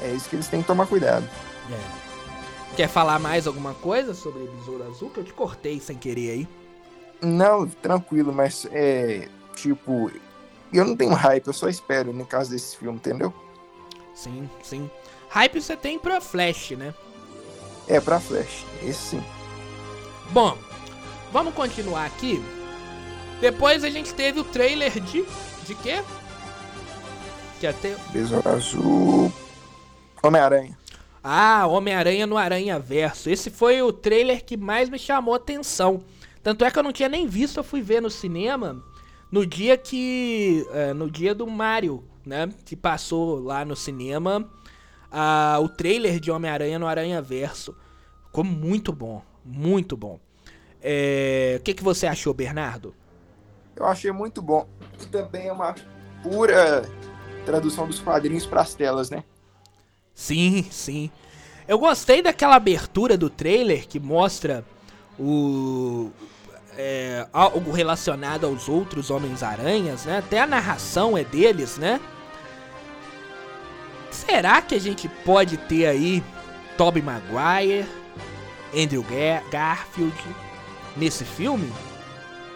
É isso que eles têm que tomar cuidado.
É. Quer falar mais alguma coisa sobre Besouro Azul? Que eu te cortei sem querer aí.
Não, tranquilo, mas é. Tipo, eu não tenho hype, eu só espero no caso desse filme, entendeu?
Sim, sim. Hype você tem pra Flash, né?
É, pra Flash, esse sim.
Bom, vamos continuar aqui. Depois a gente teve o trailer de. De quê? Que até.
Besouro Azul. Homem-Aranha.
Ah, Homem-Aranha no Aranha Verso. Esse foi o trailer que mais me chamou atenção. Tanto é que eu não tinha nem visto, eu fui ver no cinema no dia que. É, no dia do Mario, né? Que passou lá no cinema a, o trailer de Homem-Aranha no Aranha Verso. Ficou muito bom. Muito bom. É, o que, que você achou, Bernardo?
Eu achei muito bom. Também é uma pura tradução dos quadrinhos para as telas, né?
Sim, sim. Eu gostei daquela abertura do trailer que mostra o. É, algo relacionado aos outros Homens-Aranhas, né? Até a narração é deles, né? Será que a gente pode ter aí Tobey Maguire, Andrew Gar Garfield nesse filme?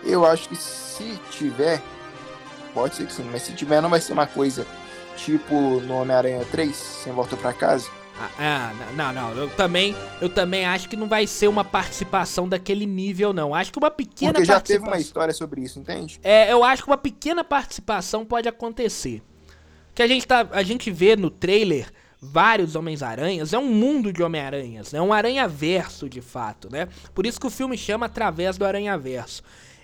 Eu acho que se tiver, pode ser que sim, mas se tiver, não vai ser uma coisa tipo no Homem-Aranha 3, sem volta para casa.
Ah, ah, não, não, eu também, eu também acho que não vai ser uma participação daquele nível, não. Acho que uma pequena
Porque já teve uma história sobre isso, entende?
É, eu acho que uma pequena participação pode acontecer. Que a gente tá, a gente vê no trailer vários Homens-Aranhas, é um mundo de Homem-Aranhas, né? Um aranha-verso, de fato, né? Por isso que o filme chama Através do Aranha-Verso.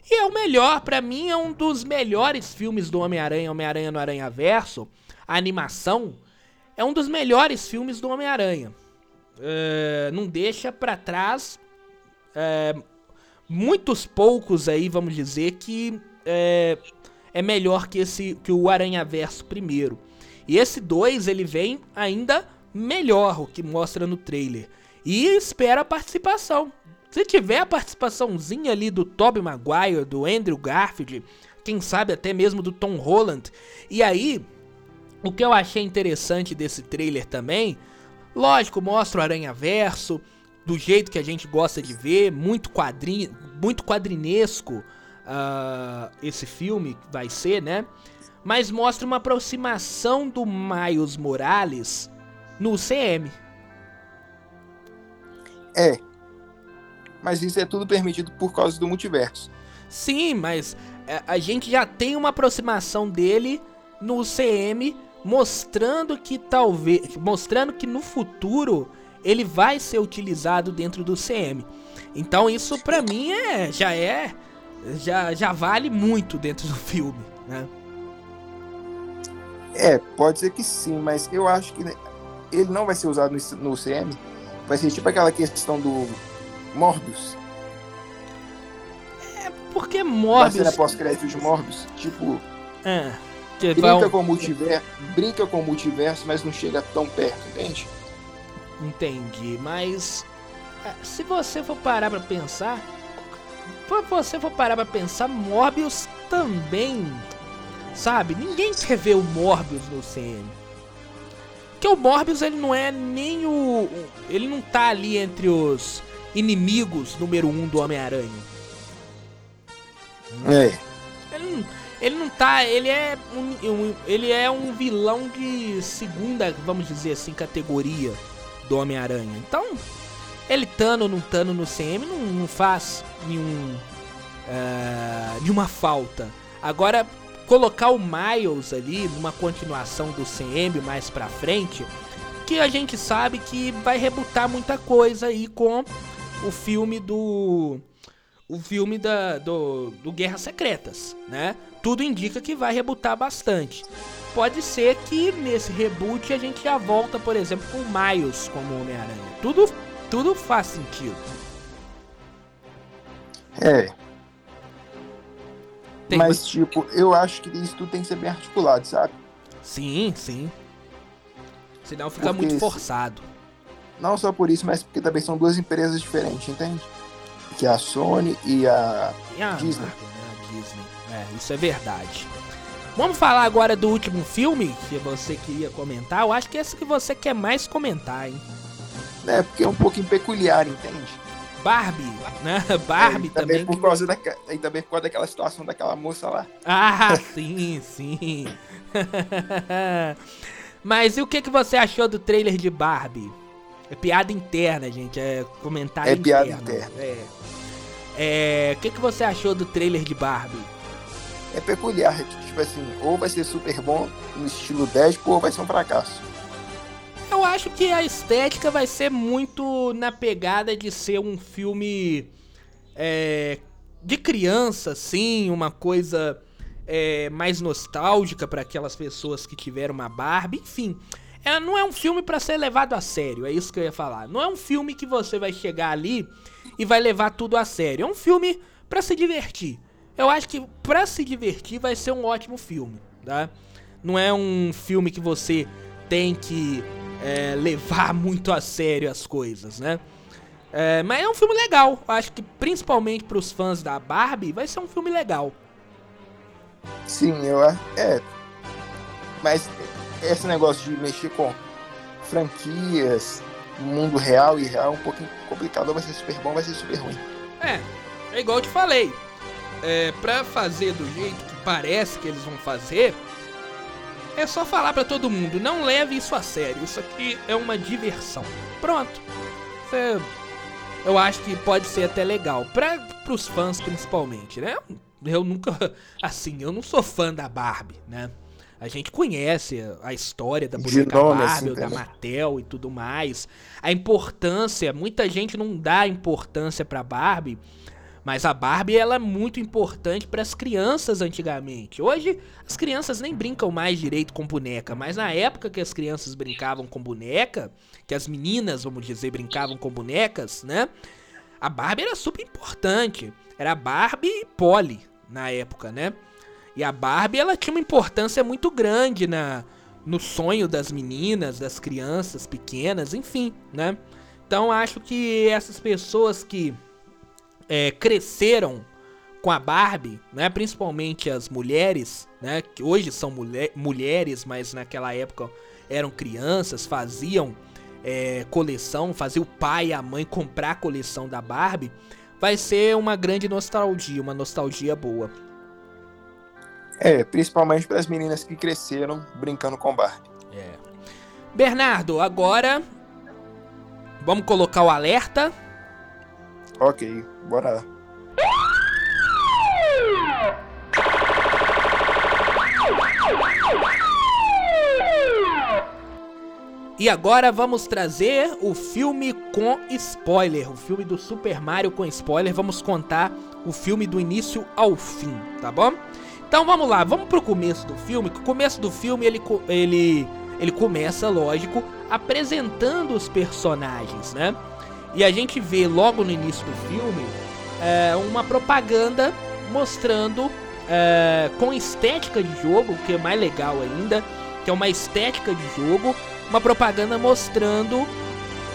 E é o melhor, para mim, é um dos melhores filmes do Homem-Aranha, Homem-Aranha no Aranha-Verso. A animação é um dos melhores filmes do Homem-Aranha. É, não deixa para trás é, muitos poucos aí, vamos dizer, que é, é melhor que esse que o Aranha-Verso primeiro. E esse 2 ele vem ainda melhor, o que mostra no trailer. E espera a participação. Se tiver a participaçãozinha ali do Tobey Maguire, do Andrew Garfield, quem sabe até mesmo do Tom Holland. E aí, o que eu achei interessante desse trailer também, lógico, mostra o Aranha Verso do jeito que a gente gosta de ver, muito quadrinho, muito quadrinesco uh, esse filme vai ser, né? mas mostra uma aproximação do Miles Morales no CM.
É. Mas isso é tudo permitido por causa do multiverso.
Sim, mas é, a gente já tem uma aproximação dele no CM mostrando que talvez, mostrando que no futuro ele vai ser utilizado dentro do CM. Então isso para mim é já é já já vale muito dentro do filme, né?
É, pode ser que sim, mas eu acho que ele não vai ser usado no, no CM. Vai ser tipo aquela questão do Morbius.
É, porque Morbius.
A cena pós-crédito de Morbius, tipo.
É.
brinca, com o multiverso, brinca com o multiverso, mas não chega tão perto, entende?
Entendi, mas. É, se você for parar pra pensar. Se você for parar pra pensar, Morbius também Sabe? Ninguém quer ver o Morbius no CM. Porque o Morbius ele não é nem o. Ele não tá ali entre os inimigos número um do Homem-Aranha.
É.
Ele não, ele não tá. Ele é um, ele é um vilão de segunda, vamos dizer assim, categoria do Homem-Aranha. Então, ele tando não tando no CM não, não faz nenhum. Uh, nenhuma falta. Agora, colocar o Miles ali numa continuação do CM mais pra frente, que a gente sabe que vai rebutar muita coisa aí com o filme do o filme da, do, do Guerras Secretas, né? Tudo indica que vai rebutar bastante. Pode ser que nesse reboot a gente já volta, por exemplo, com o Miles como Homem-Aranha. Tudo, tudo faz sentido.
É, tem Mas, tipo, eu acho que isso tudo tem que ser bem articulado, sabe?
Sim, sim. Senão fica porque muito forçado.
Não só por isso, mas porque também são duas empresas diferentes, entende? Que é a Sony e a, e a Disney. Marca,
né? A Disney. É, isso é verdade. Vamos falar agora do último filme que você queria comentar. Eu acho que é esse que você quer mais comentar, hein?
É, porque é um pouquinho peculiar, entende?
Barbie, né? Barbie
é, também. também por causa da, e também por causa daquela situação daquela moça lá.
Ah, sim, sim. Mas e o que, que você achou do trailer de Barbie? É piada interna, gente. É comentário
é interno. É piada interna.
É. é. O que, que você achou do trailer de Barbie?
É peculiar, tipo assim, ou vai ser super bom no estilo Deadpool ou vai ser um fracasso.
Eu acho que a estética vai ser muito na pegada de ser um filme é, de criança, sim, uma coisa é, mais nostálgica para aquelas pessoas que tiveram uma Barbie, enfim. É, não é um filme para ser levado a sério, é isso que eu ia falar. Não é um filme que você vai chegar ali e vai levar tudo a sério. É um filme para se divertir. Eu acho que para se divertir vai ser um ótimo filme, tá? Não é um filme que você tem que é, levar muito a sério as coisas, né? É, mas é um filme legal. Acho que principalmente para os fãs da Barbie vai ser um filme legal.
Sim, eu é. Mas esse negócio de mexer com franquias, mundo real e real é um pouquinho complicado. Vai ser super bom, vai ser super ruim.
É, é igual eu te falei. É, pra fazer do jeito que parece que eles vão fazer, é só falar para todo mundo, não leve isso a sério, isso aqui é uma diversão. Pronto. Você, eu acho que pode ser até legal, para pros fãs principalmente, né? Eu nunca, assim, eu não sou fã da Barbie, né? A gente conhece a história da boneca nome, Barbie, assim, da Mattel e tudo mais. A importância, muita gente não dá importância pra Barbie, mas a Barbie ela é muito importante para as crianças antigamente. Hoje as crianças nem brincam mais direito com boneca, mas na época que as crianças brincavam com boneca, que as meninas, vamos dizer, brincavam com bonecas, né? A Barbie era super importante. Era Barbie e Polly na época, né? E a Barbie ela tinha uma importância muito grande na no sonho das meninas, das crianças pequenas, enfim, né? Então acho que essas pessoas que é, cresceram com a Barbie, né? Principalmente as mulheres, né? Que hoje são mulher, mulheres, mas naquela época eram crianças, faziam é, coleção, faziam o pai e a mãe comprar a coleção da Barbie. Vai ser uma grande nostalgia, uma nostalgia boa.
É, principalmente para as meninas que cresceram brincando com Barbie. É.
Bernardo, agora vamos colocar o alerta
Ok, bora lá.
E agora vamos trazer o filme com spoiler, o filme do Super Mario com spoiler. Vamos contar o filme do início ao fim, tá bom? Então vamos lá, vamos pro começo do filme. O começo do filme ele, ele, ele começa, lógico, apresentando os personagens, né? E a gente vê logo no início do filme é, uma propaganda mostrando é, com estética de jogo, que é mais legal ainda, que é uma estética de jogo, uma propaganda mostrando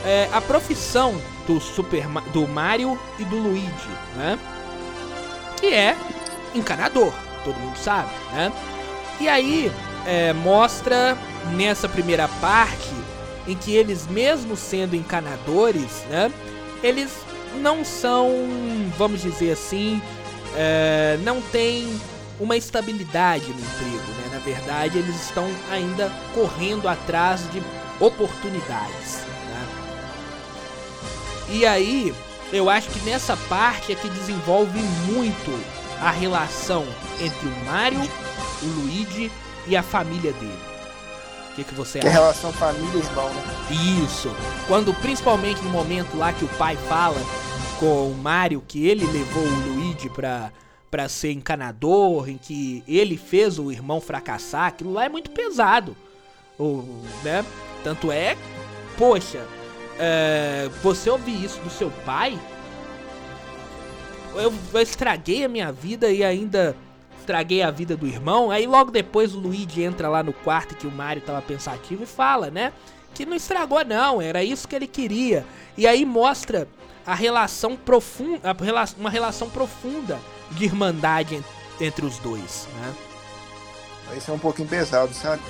é, a profissão do Super do Mario e do Luigi, né? Que é encanador, todo mundo sabe, né? E aí é, mostra nessa primeira parte em que eles, mesmo sendo encanadores, né, eles não são, vamos dizer assim, é, não tem uma estabilidade no emprego, né? Na verdade, eles estão ainda correndo atrás de oportunidades. Né? E aí, eu acho que nessa parte é que desenvolve muito a relação entre o Mario, o Luigi e a família dele que, que você
acha? É relação família-irmão, né?
Isso. Quando, principalmente no momento lá que o pai fala com o Mario que ele levou o Luigi pra, pra ser encanador, em que ele fez o irmão fracassar, aquilo lá é muito pesado. Ou, né? Tanto é, poxa, é, você ouvir isso do seu pai, eu, eu estraguei a minha vida e ainda estraguei a vida do irmão. Aí logo depois o Luigi entra lá no quarto que o Mario tava pensativo e fala, né? Que não estragou não, era isso que ele queria. E aí mostra a relação profunda, uma relação profunda de irmandade entre os dois, né?
Isso é um pouquinho pesado, sabe?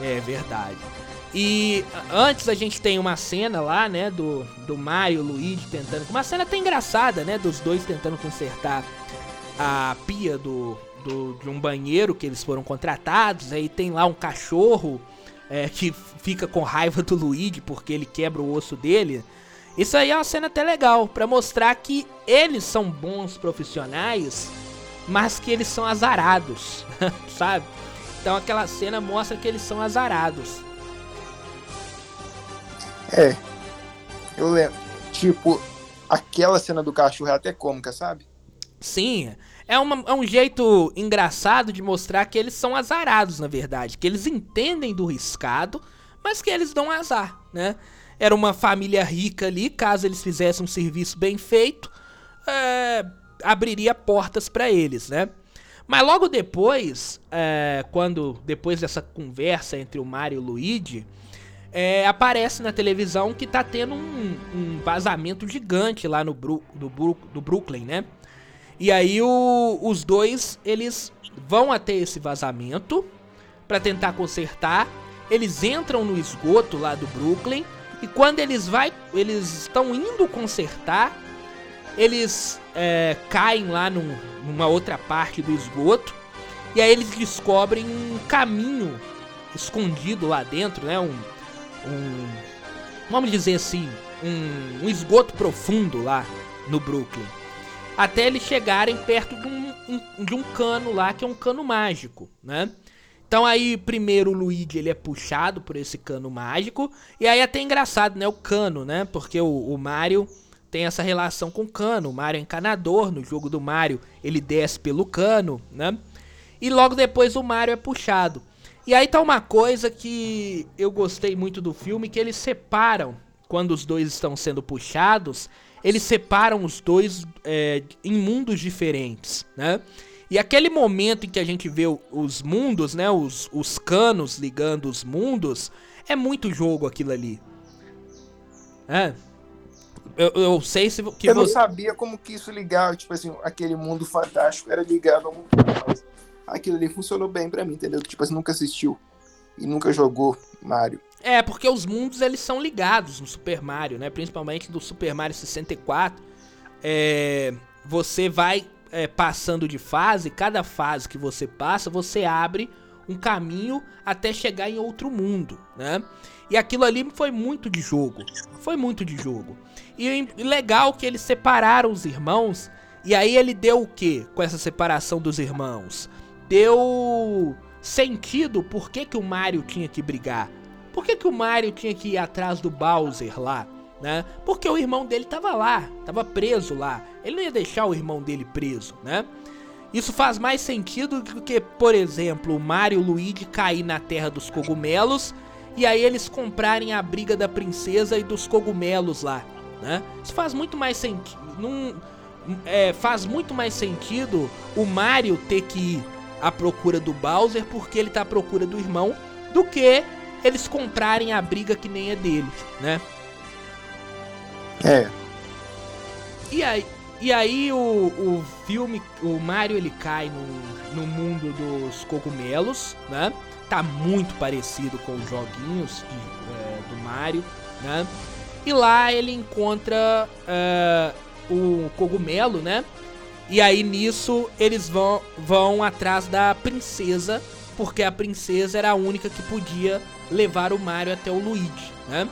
É verdade. E antes a gente tem uma cena lá, né, do, do Mario e Luigi tentando. Uma cena até engraçada, né? Dos dois tentando consertar a pia do, do, de um banheiro que eles foram contratados. Aí tem lá um cachorro é, que fica com raiva do Luigi porque ele quebra o osso dele. Isso aí é uma cena até legal para mostrar que eles são bons profissionais, mas que eles são azarados, sabe? Então aquela cena mostra que eles são azarados.
É. Eu lembro. Tipo, aquela cena do cachorro é até cômica, sabe?
Sim, é, uma, é um jeito engraçado de mostrar que eles são azarados, na verdade. Que eles entendem do riscado, mas que eles dão azar, né? Era uma família rica ali, caso eles fizessem um serviço bem feito, é, abriria portas para eles, né? Mas logo depois, é, quando depois dessa conversa entre o Mario e o Luigi, é, aparece na televisão que tá tendo um, um vazamento gigante lá no Bru do, Bru do Brooklyn, né? E aí o, os dois, eles vão até esse vazamento para tentar consertar. Eles entram no esgoto lá do Brooklyn e quando eles vai, eles estão indo consertar, eles é, caem lá num, numa outra parte do esgoto E aí eles descobrem um caminho escondido lá dentro, né? Um, um vamos dizer assim, um, um esgoto profundo lá no Brooklyn. Até eles chegarem perto de um, um, de um cano lá, que é um cano mágico, né? Então aí, primeiro o Luigi ele é puxado por esse cano mágico. E aí é até engraçado, né? O cano, né? Porque o, o Mario tem essa relação com o cano. O Mario é encanador. No jogo do Mario, ele desce pelo cano, né? E logo depois o Mario é puxado. E aí tá uma coisa que eu gostei muito do filme, que eles separam, quando os dois estão sendo puxados, eles separam os dois é, em mundos diferentes, né? E aquele momento em que a gente vê os mundos, né? Os, os canos ligando os mundos, é muito jogo aquilo ali. É. Eu, eu sei se.
Que eu não sabia como que isso ligava, tipo assim, aquele mundo fantástico era ligado a mas aquilo ali funcionou bem para mim, entendeu? Tipo assim, nunca assistiu e nunca jogou Mario.
É, porque os mundos eles são ligados no Super Mario, né? Principalmente do Super Mario 64. É, você vai é, passando de fase, cada fase que você passa, você abre um caminho até chegar em outro mundo, né? E aquilo ali foi muito de jogo. Foi muito de jogo. E legal que eles separaram os irmãos. E aí ele deu o que com essa separação dos irmãos? Deu sentido por que, que o Mario tinha que brigar. Por que, que o Mario tinha que ir atrás do Bowser lá? Né? Porque o irmão dele tava lá, tava preso lá. Ele não ia deixar o irmão dele preso, né? Isso faz mais sentido do que, por exemplo, o Mario e o Luigi cair na terra dos cogumelos e aí eles comprarem a briga da princesa e dos cogumelos lá, né? Isso faz muito mais sentido. É, faz muito mais sentido o Mario ter que ir à procura do Bowser porque ele tá à procura do irmão do que eles comprarem a briga que nem é deles, né?
É.
E aí, e aí o, o filme, o Mario ele cai no, no mundo dos cogumelos, né? Tá muito parecido com os joguinhos de, é, do Mario, né? E lá ele encontra é, o cogumelo, né? E aí nisso eles vão, vão atrás da princesa, porque a princesa era a única que podia levar o Mario até o Luigi, né?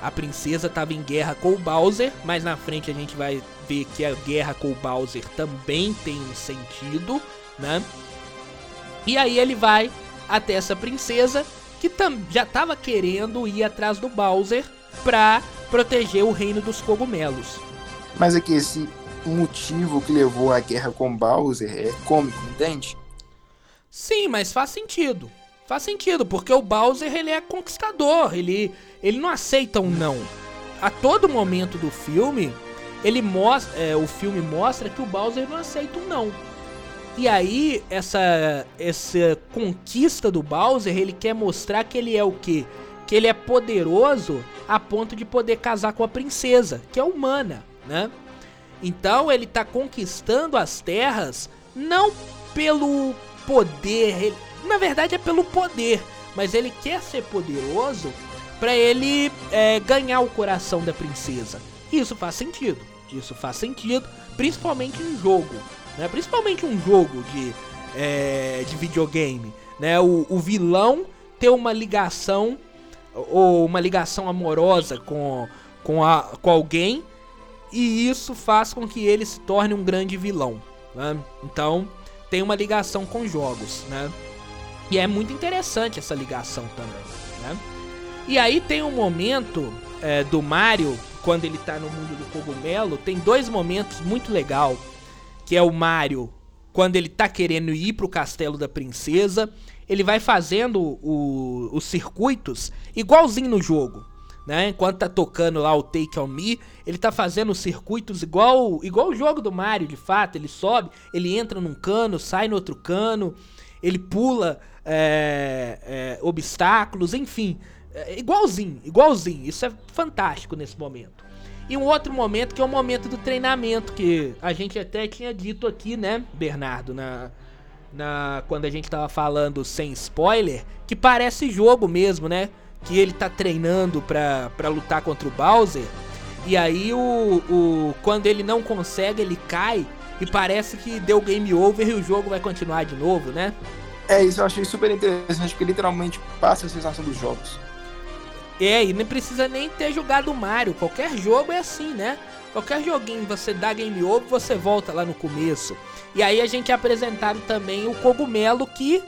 A princesa estava em guerra com o Bowser, mas na frente a gente vai ver que a guerra com o Bowser também tem um sentido, né? E aí ele vai até essa princesa que já estava querendo ir atrás do Bowser pra proteger o reino dos cogumelos.
Mas é que esse motivo que levou à guerra com Bowser é cômico, entende?
Sim, mas faz sentido. Faz sentido, porque o Bowser ele é conquistador, ele, ele não aceita um não. A todo momento do filme, ele mostra, é, o filme mostra que o Bowser não aceita um não. E aí, essa, essa conquista do Bowser, ele quer mostrar que ele é o quê? Que ele é poderoso a ponto de poder casar com a princesa, que é humana, né? Então ele tá conquistando as terras não pelo poder, na verdade é pelo poder, mas ele quer ser poderoso para ele é, ganhar o coração da princesa. Isso faz sentido. Isso faz sentido, principalmente em jogo, né? Principalmente um jogo de, é, de videogame, né? O, o vilão ter uma ligação ou uma ligação amorosa com, com, a, com alguém e isso faz com que ele se torne um grande vilão. Né? Então tem uma ligação com jogos, né? E é muito interessante essa ligação também, né? E aí tem um momento é, do Mario, quando ele tá no mundo do cogumelo, tem dois momentos muito legal, que é o Mario quando ele tá querendo ir pro castelo da princesa, ele vai fazendo o, os circuitos igualzinho no jogo, né? Enquanto tá tocando lá o Take On Me, ele tá fazendo circuitos igual igual o jogo do Mario, de fato, ele sobe, ele entra num cano, sai no outro cano, ele pula é, é, obstáculos, enfim. É, igualzinho, igualzinho. Isso é fantástico nesse momento. E um outro momento que é o momento do treinamento, que a gente até tinha dito aqui, né, Bernardo, na, na quando a gente tava falando sem spoiler, que parece jogo mesmo, né? Que ele tá treinando pra, pra lutar contra o Bowser. E aí o, o quando ele não consegue, ele cai e parece que deu game over e o jogo vai continuar de novo, né?
É, isso eu achei super interessante, porque literalmente passa a sensação dos jogos.
É, e nem precisa nem ter jogado Mario. Qualquer jogo é assim, né? Qualquer joguinho você dá game over, você volta lá no começo. E aí a gente é apresentado também o cogumelo que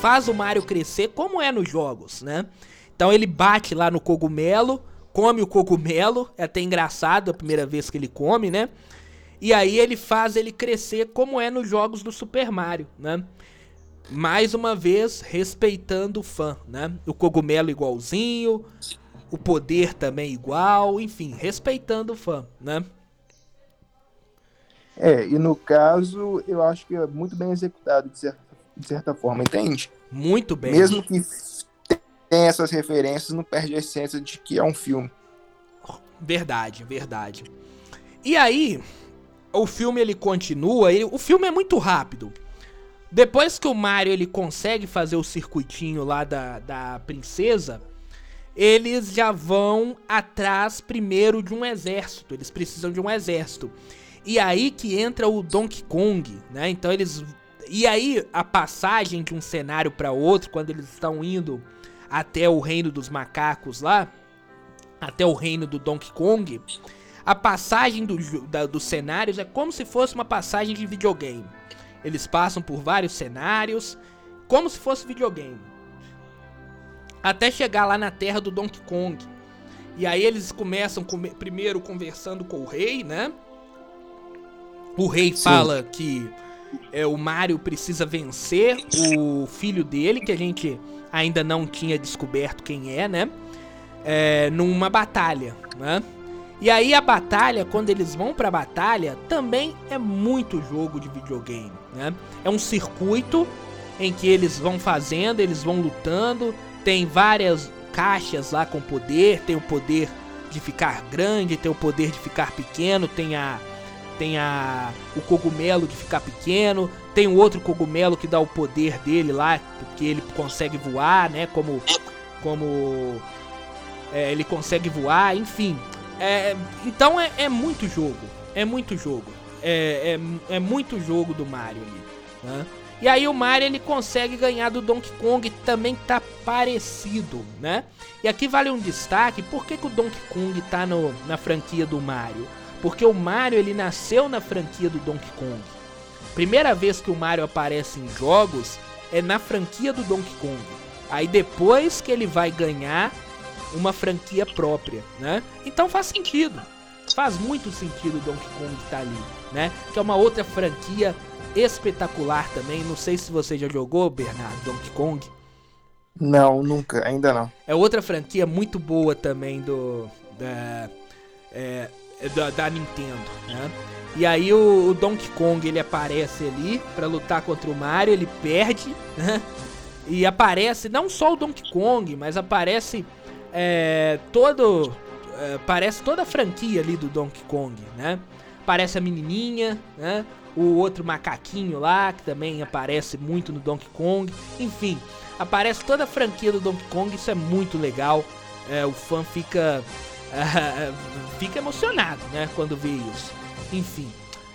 faz o Mario crescer, como é nos jogos, né? Então ele bate lá no cogumelo, come o cogumelo, é até engraçado a primeira vez que ele come, né? E aí ele faz ele crescer como é nos jogos do Super Mario, né? Mais uma vez respeitando o fã, né? O cogumelo igualzinho, o poder também igual, enfim, respeitando o fã, né?
É, e no caso, eu acho que é muito bem executado, de certa, de certa forma, entende?
Muito bem.
Mesmo que tenha essas referências, não perde a essência de que é um filme.
Verdade, verdade. E aí, o filme ele continua, ele, o filme é muito rápido. Depois que o Mario ele consegue fazer o circuitinho lá da, da princesa, eles já vão atrás primeiro de um exército. Eles precisam de um exército. E aí que entra o Donkey Kong, né? Então eles e aí a passagem de um cenário para outro, quando eles estão indo até o reino dos macacos lá, até o reino do Donkey Kong, a passagem do, da, dos cenários é como se fosse uma passagem de videogame. Eles passam por vários cenários, como se fosse videogame. Até chegar lá na terra do Donkey Kong. E aí eles começam com, primeiro conversando com o rei, né? O rei Sim. fala que é, o Mario precisa vencer o filho dele, que a gente ainda não tinha descoberto quem é, né? É, numa batalha, né? E aí a batalha, quando eles vão pra batalha, também é muito jogo de videogame, né? É um circuito em que eles vão fazendo, eles vão lutando, tem várias caixas lá com poder, tem o poder de ficar grande, tem o poder de ficar pequeno, tem a tem a o cogumelo de ficar pequeno, tem o outro cogumelo que dá o poder dele lá, porque ele consegue voar, né? Como como é, ele consegue voar, enfim. É, então é, é, muito jogo, é muito jogo, é, é, é muito jogo do Mario ali, né? E aí o Mario ele consegue ganhar do Donkey Kong, também tá parecido, né? E aqui vale um destaque, por que, que o Donkey Kong tá no, na franquia do Mario? Porque o Mario ele nasceu na franquia do Donkey Kong. Primeira vez que o Mario aparece em jogos é na franquia do Donkey Kong. Aí depois que ele vai ganhar uma franquia própria, né? Então faz sentido. Faz muito sentido o Donkey Kong estar tá ali, né? Que é uma outra franquia espetacular também. Não sei se você já jogou, Bernardo, Donkey Kong.
Não, nunca, ainda não.
É outra franquia muito boa também do da, é, é da, da Nintendo, né? E aí o, o, Donkey Kong ele aparece ali para lutar contra o Mario, ele perde, né? E aparece não só o Donkey Kong, mas aparece é, todo é, parece toda a franquia ali do Donkey Kong, né? Parece a menininha, né? O outro macaquinho lá que também aparece muito no Donkey Kong, enfim, aparece toda a franquia do Donkey Kong, isso é muito legal. É, o fã fica fica emocionado, né, quando vê isso. Enfim,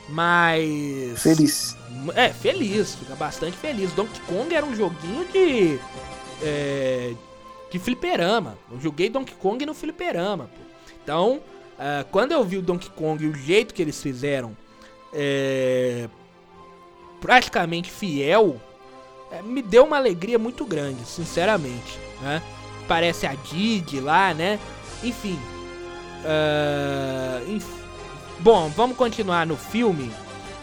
mas
feliz.
É, feliz, fica bastante feliz. Donkey Kong era um joguinho de é, de fliperama. Eu joguei Donkey Kong no fliperama, pô. Então, uh, quando eu vi o Donkey Kong e o jeito que eles fizeram, é, praticamente fiel, é, me deu uma alegria muito grande, sinceramente, né? Parece a Didi lá, né? Enfim, uh, enf Bom, vamos continuar no filme.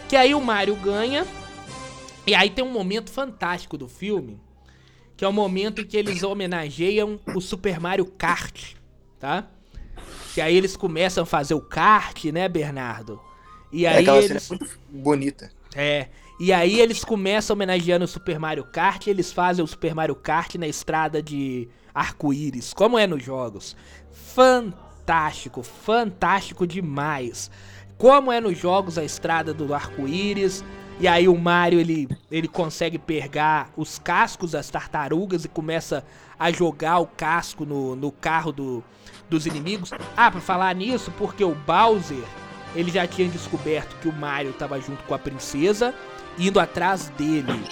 Que aí o Mario ganha. E aí tem um momento fantástico do filme que é o momento em que eles homenageiam o Super Mario Kart, tá? Que aí eles começam a fazer o kart, né, Bernardo? E é, aí é eles...
muito bonita.
É. E aí eles começam homenageando o Super Mario Kart, e eles fazem o Super Mario Kart na estrada de arco-íris, como é nos jogos. Fantástico, fantástico demais. Como é nos jogos a estrada do arco-íris, e aí o Mario ele, ele consegue pegar os cascos das tartarugas e começa a jogar o casco no, no carro do, dos inimigos. Ah, pra falar nisso, porque o Bowser ele já tinha descoberto que o Mario estava junto com a princesa, indo atrás dele.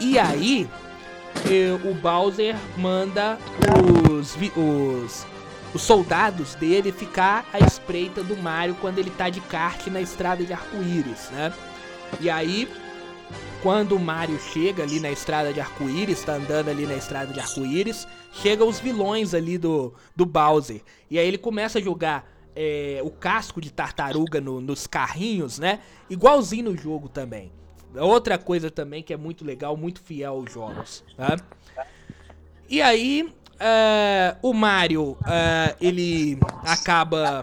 E aí, o Bowser manda os, os, os soldados dele ficar à espreita do Mario quando ele tá de kart na estrada de arco-íris, né? E aí, quando o Mario chega ali na estrada de arco-íris, tá andando ali na estrada de arco-íris, chegam os vilões ali do, do Bowser. E aí ele começa a jogar é, o casco de tartaruga no, nos carrinhos, né? Igualzinho no jogo também. Outra coisa também que é muito legal, muito fiel aos jogos. Tá? E aí, uh, o Mario, uh, ele acaba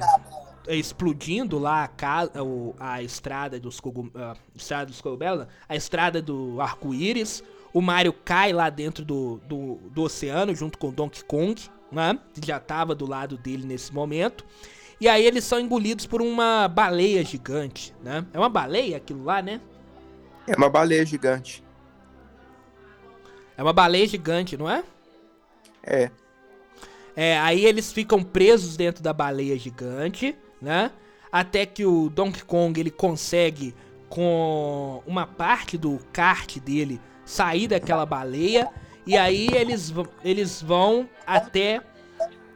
explodindo lá a, casa, a estrada dos cogumelos, uh, estrada dos cogumelos, a estrada do arco-íris. O Mario cai lá dentro do, do, do, oceano junto com Donkey Kong, né? Que já tava do lado dele nesse momento. E aí eles são engolidos por uma baleia gigante, né? É uma baleia aquilo lá, né?
É uma baleia gigante.
É uma baleia gigante, não é?
É.
É, aí eles ficam presos dentro da baleia gigante, né? Até que o Donkey Kong ele consegue com uma parte do kart dele sair daquela baleia e aí eles, eles vão até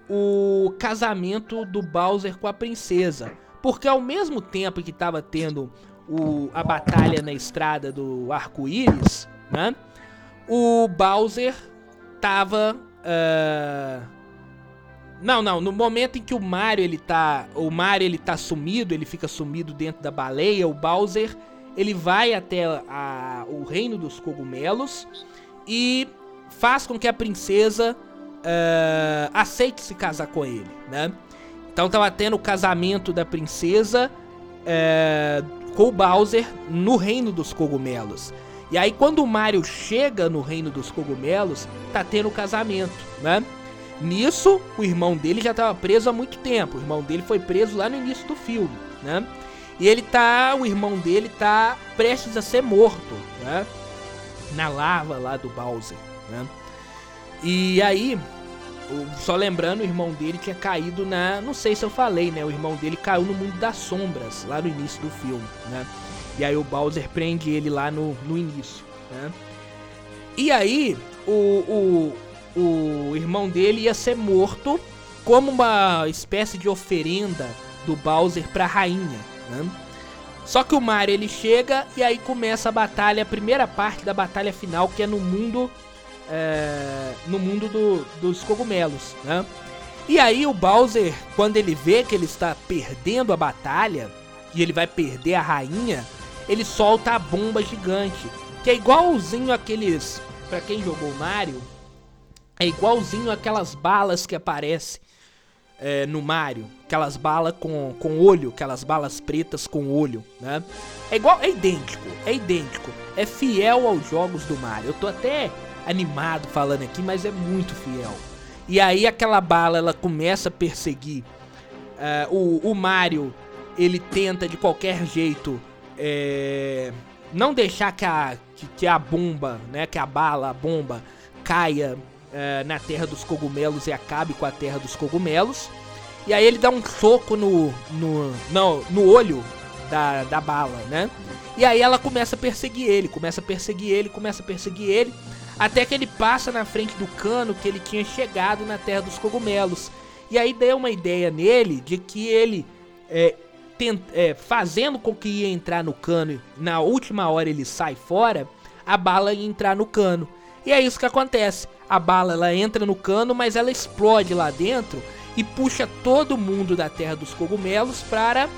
o casamento do Bowser com a princesa. Porque ao mesmo tempo que estava tendo o, a batalha na estrada do arco-íris, né? O Bowser tava. Uh... Não, não, no momento em que o Mario ele tá. O Mario ele tá sumido, ele fica sumido dentro da baleia, o Bowser ele vai até a, o reino dos cogumelos e faz com que a princesa uh, aceite se casar com ele, né? Então tava tendo o casamento da princesa uh, com o Bowser no reino dos cogumelos. E aí quando o Mario chega no reino dos cogumelos, tá tendo o casamento, né? Nisso, o irmão dele já estava preso há muito tempo. O irmão dele foi preso lá no início do filme, né? E ele tá, o irmão dele tá prestes a ser morto, né? Na lava lá do Bowser, né? E aí, só lembrando, o irmão dele tinha caído na. Não sei se eu falei, né? O irmão dele caiu no mundo das sombras, lá no início do filme, né? E aí o Bowser prende ele lá no, no início, né? E aí, o, o, o irmão dele ia ser morto como uma espécie de oferenda do Bowser pra rainha, né? Só que o Mario ele chega e aí começa a batalha, a primeira parte da batalha final, que é no mundo é, no mundo do, dos cogumelos, né? E aí o Bowser, quando ele vê que ele está perdendo a batalha e ele vai perder a rainha, ele solta a bomba gigante, que é igualzinho aqueles, para quem jogou Mario, é igualzinho aquelas balas que aparecem é, no Mario, aquelas balas com, com olho, aquelas balas pretas com olho, né? É igual, é idêntico, é idêntico, é fiel aos jogos do Mario. Eu tô até animado falando aqui, mas é muito fiel. E aí aquela bala ela começa a perseguir uh, o, o Mario. Ele tenta de qualquer jeito é, não deixar que a, que, que, a bomba, né, que a bala, a bomba caia uh, na Terra dos Cogumelos e acabe com a Terra dos Cogumelos. E aí ele dá um soco no, no, não, no olho da, da bala, né? E aí ela começa a perseguir ele, começa a perseguir ele, começa a perseguir ele. Até que ele passa na frente do cano que ele tinha chegado na Terra dos Cogumelos. E aí deu uma ideia nele de que ele, é, tent, é, fazendo com que ia entrar no cano, na última hora ele sai fora, a bala ia entrar no cano. E é isso que acontece. A bala ela entra no cano, mas ela explode lá dentro e puxa todo mundo da Terra dos Cogumelos para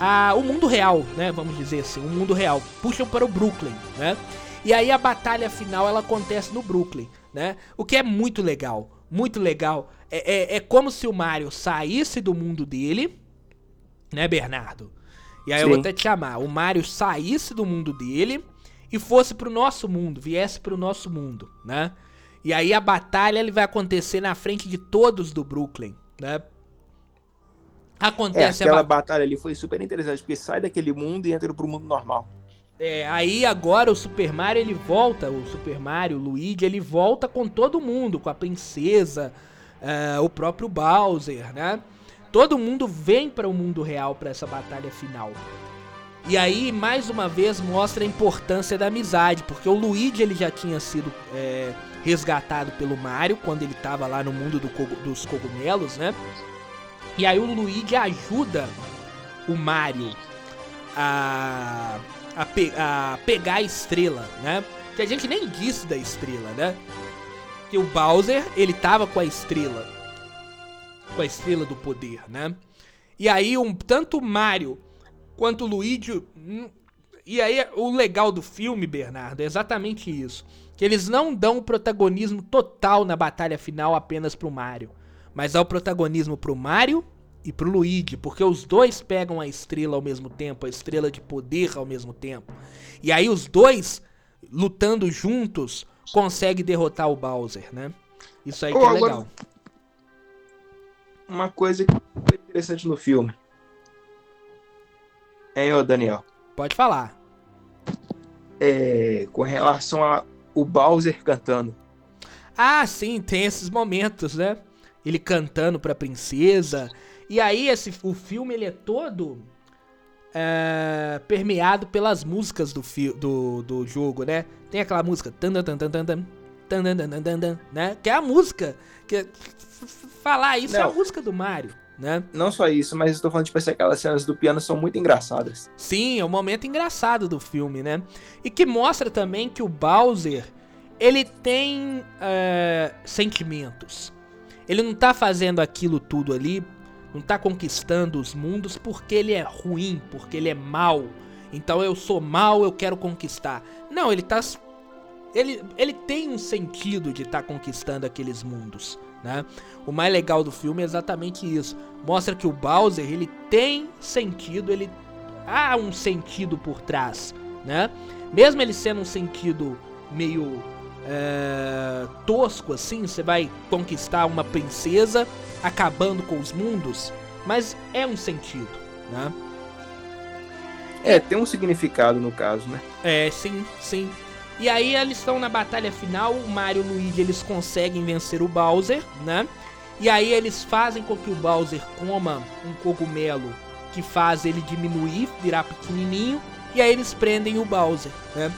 a, o mundo real, né? Vamos dizer assim, o mundo real. Puxam para o Brooklyn, né? E aí a batalha final ela acontece no Brooklyn, né? O que é muito legal, muito legal. É, é, é como se o Mario saísse do mundo dele, né, Bernardo? E aí Sim. eu vou até te chamar. O Mario saísse do mundo dele e fosse pro nosso mundo, viesse pro nosso mundo, né? E aí a batalha ele vai acontecer na frente de todos do Brooklyn, né?
Acontece é, aquela batalha ali foi super interessante, porque sai daquele mundo e entra pro mundo normal.
É, aí agora o Super Mario ele volta, o Super Mario, o Luigi, ele volta com todo mundo, com a princesa, uh, o próprio Bowser, né? Todo mundo vem para o mundo real para essa batalha final. E aí, mais uma vez, mostra a importância da amizade, porque o Luigi ele já tinha sido é, resgatado pelo Mario quando ele estava lá no mundo do, dos cogumelos, né? E aí o Luigi ajuda o Mario a, a, pe, a pegar a estrela, né? Que a gente nem disse da estrela, né? Que o Bowser, ele tava com a estrela. Com a estrela do poder, né? E aí, um, tanto o Mario quanto o Luigi. Hum, e aí, o legal do filme, Bernardo, é exatamente isso. Que eles não dão o protagonismo total na batalha final apenas pro Mario. Mas dá o protagonismo pro Mario e pro Luigi. Porque os dois pegam a estrela ao mesmo tempo, a estrela de poder ao mesmo tempo. E aí, os dois, lutando juntos, conseguem derrotar o Bowser, né? Isso aí que é legal.
Uma coisa que foi interessante no filme Hein, ô Daniel?
Pode falar.
É, com relação ao Bowser cantando.
Ah, sim, tem esses momentos, né? Ele cantando pra princesa. E aí, esse, o filme ele é todo é, permeado pelas músicas do, do, do jogo, né? Tem aquela música. Né? Que é a música. Que, falar isso Não. é a música do Mario né?
Não só isso, mas estou falando, tipo assim, aquelas cenas do piano são muito engraçadas.
Sim, é um momento engraçado do filme, né? E que mostra também que o Bowser, ele tem é, sentimentos. Ele não tá fazendo aquilo tudo ali, não tá conquistando os mundos porque ele é ruim, porque ele é mal. Então eu sou mal, eu quero conquistar. Não, ele tá. Ele, ele tem um sentido de estar tá conquistando aqueles mundos né? O mais legal do filme é exatamente isso. Mostra que o Bowser, ele tem sentido, ele há um sentido por trás, né? Mesmo ele sendo um sentido meio é, tosco assim, você vai conquistar uma princesa acabando com os mundos, mas é um sentido, né?
É, tem um significado no caso, né?
É, sim, sim. E aí eles estão na batalha final, o Mario e o Luigi eles conseguem vencer o Bowser, né? E aí eles fazem com que o Bowser coma um cogumelo que faz ele diminuir, virar pequenininho, e aí eles prendem o Bowser, né?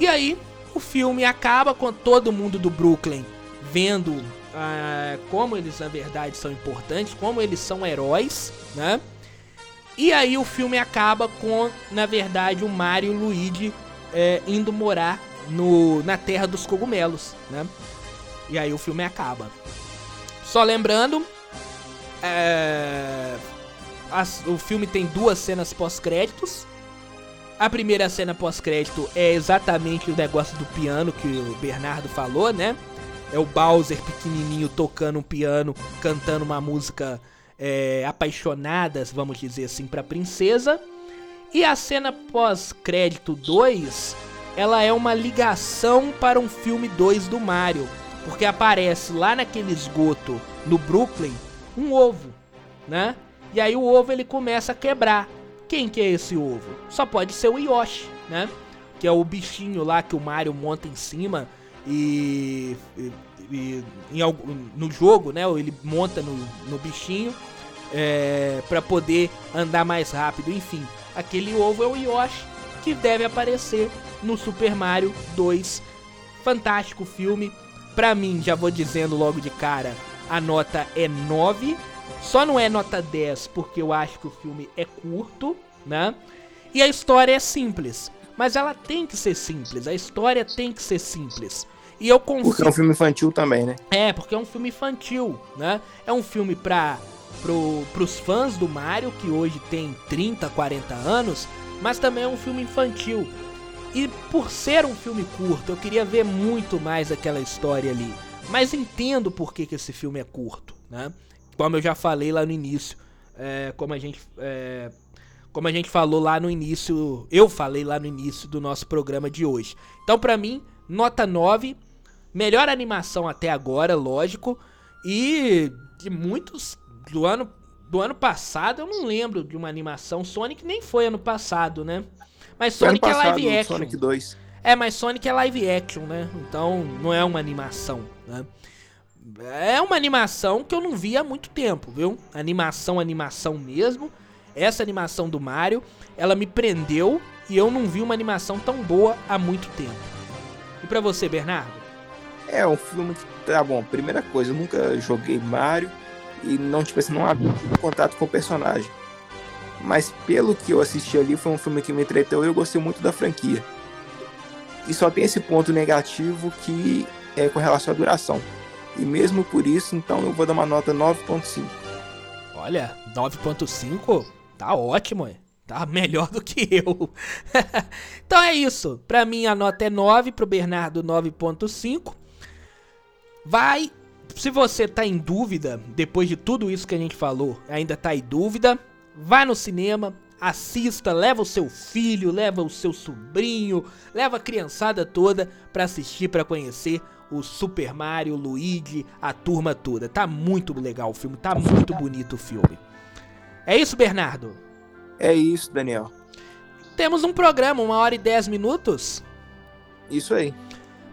E aí o filme acaba com todo mundo do Brooklyn vendo uh, como eles na verdade são importantes, como eles são heróis, né? E aí o filme acaba com, na verdade, o Mario e o Luigi é, indo morar no, na Terra dos Cogumelos, né? E aí o filme acaba. Só lembrando, é, as, o filme tem duas cenas pós-créditos. A primeira cena pós-crédito é exatamente o negócio do piano que o Bernardo falou, né? É o Bowser pequenininho tocando um piano, cantando uma música é, apaixonadas, vamos dizer assim, pra princesa. E a cena pós-crédito 2, ela é uma ligação para um filme 2 do Mario, porque aparece lá naquele esgoto no Brooklyn um ovo, né? E aí o ovo ele começa a quebrar. Quem que é esse ovo? Só pode ser o Yoshi, né? Que é o bichinho lá que o Mario monta em cima e, e, e em, no jogo, né? Ele monta no, no bichinho é, para poder andar mais rápido, enfim. Aquele ovo é o Yoshi que deve aparecer no Super Mario 2. Fantástico filme. Pra mim, já vou dizendo logo de cara, a nota é 9. Só não é nota 10 porque eu acho que o filme é curto, né? E a história é simples. Mas ela tem que ser simples. A história tem que ser simples. E eu confio...
Porque é um filme infantil também, né?
É, porque é um filme infantil, né? É um filme pra pro, pros fãs do Mario, que hoje tem 30, 40 anos, mas também é um filme infantil. E por ser um filme curto, eu queria ver muito mais aquela história ali. Mas entendo por que, que esse filme é curto, né? Como eu já falei lá no início, é, como a gente é, como a gente falou lá no início, eu falei lá no início do nosso programa de hoje. Então, para mim, nota 9, melhor animação até agora, lógico, e de muitos do ano, do ano passado eu não lembro de uma animação. Sonic nem foi ano passado, né? Mas Sonic passado, é live action.
Sonic 2.
É, mas Sonic é live action, né? Então não é uma animação, né? é uma animação que eu não vi há muito tempo, viu? Animação, animação mesmo. Essa animação do Mario, ela me prendeu e eu não vi uma animação tão boa há muito tempo. E para você, Bernardo?
É um filme que tá bom. Primeira coisa, eu nunca joguei Mario e não tipo assim, não contato com o personagem. Mas pelo que eu assisti ali, foi um filme que me entreteu e eu gostei muito da franquia. E só tem esse ponto negativo que é com relação à duração. E mesmo por isso, então eu vou dar uma nota 9.5.
Olha, 9.5 tá ótimo, tá melhor do que eu. então é isso. Pra mim a nota é 9, pro Bernardo 9.5. Vai, se você tá em dúvida, depois de tudo isso que a gente falou, ainda tá em dúvida, vá no cinema, assista, leva o seu filho, leva o seu sobrinho, leva a criançada toda para assistir, para conhecer o Super Mario, o Luigi, a turma toda. Tá muito legal o filme, tá muito bonito o filme. É isso, Bernardo?
É isso, Daniel.
Temos um programa, uma hora e dez minutos.
Isso aí.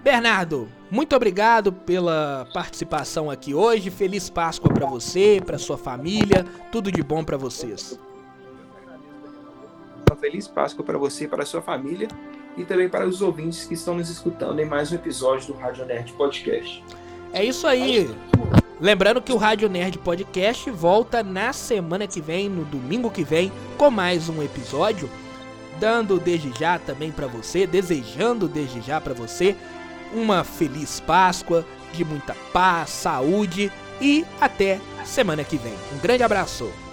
Bernardo, muito obrigado pela participação aqui hoje. Feliz Páscoa para você, para sua família. Tudo de bom para vocês.
Uma feliz Páscoa para você e para sua família e também para os ouvintes que estão nos escutando em mais um episódio do Rádio Nerd Podcast.
É isso aí. Lembrando que o Rádio Nerd Podcast volta na semana que vem, no domingo que vem, com mais um episódio, dando desde já também para você, desejando desde já para você uma feliz Páscoa, de muita paz, saúde e até semana que vem. Um grande abraço.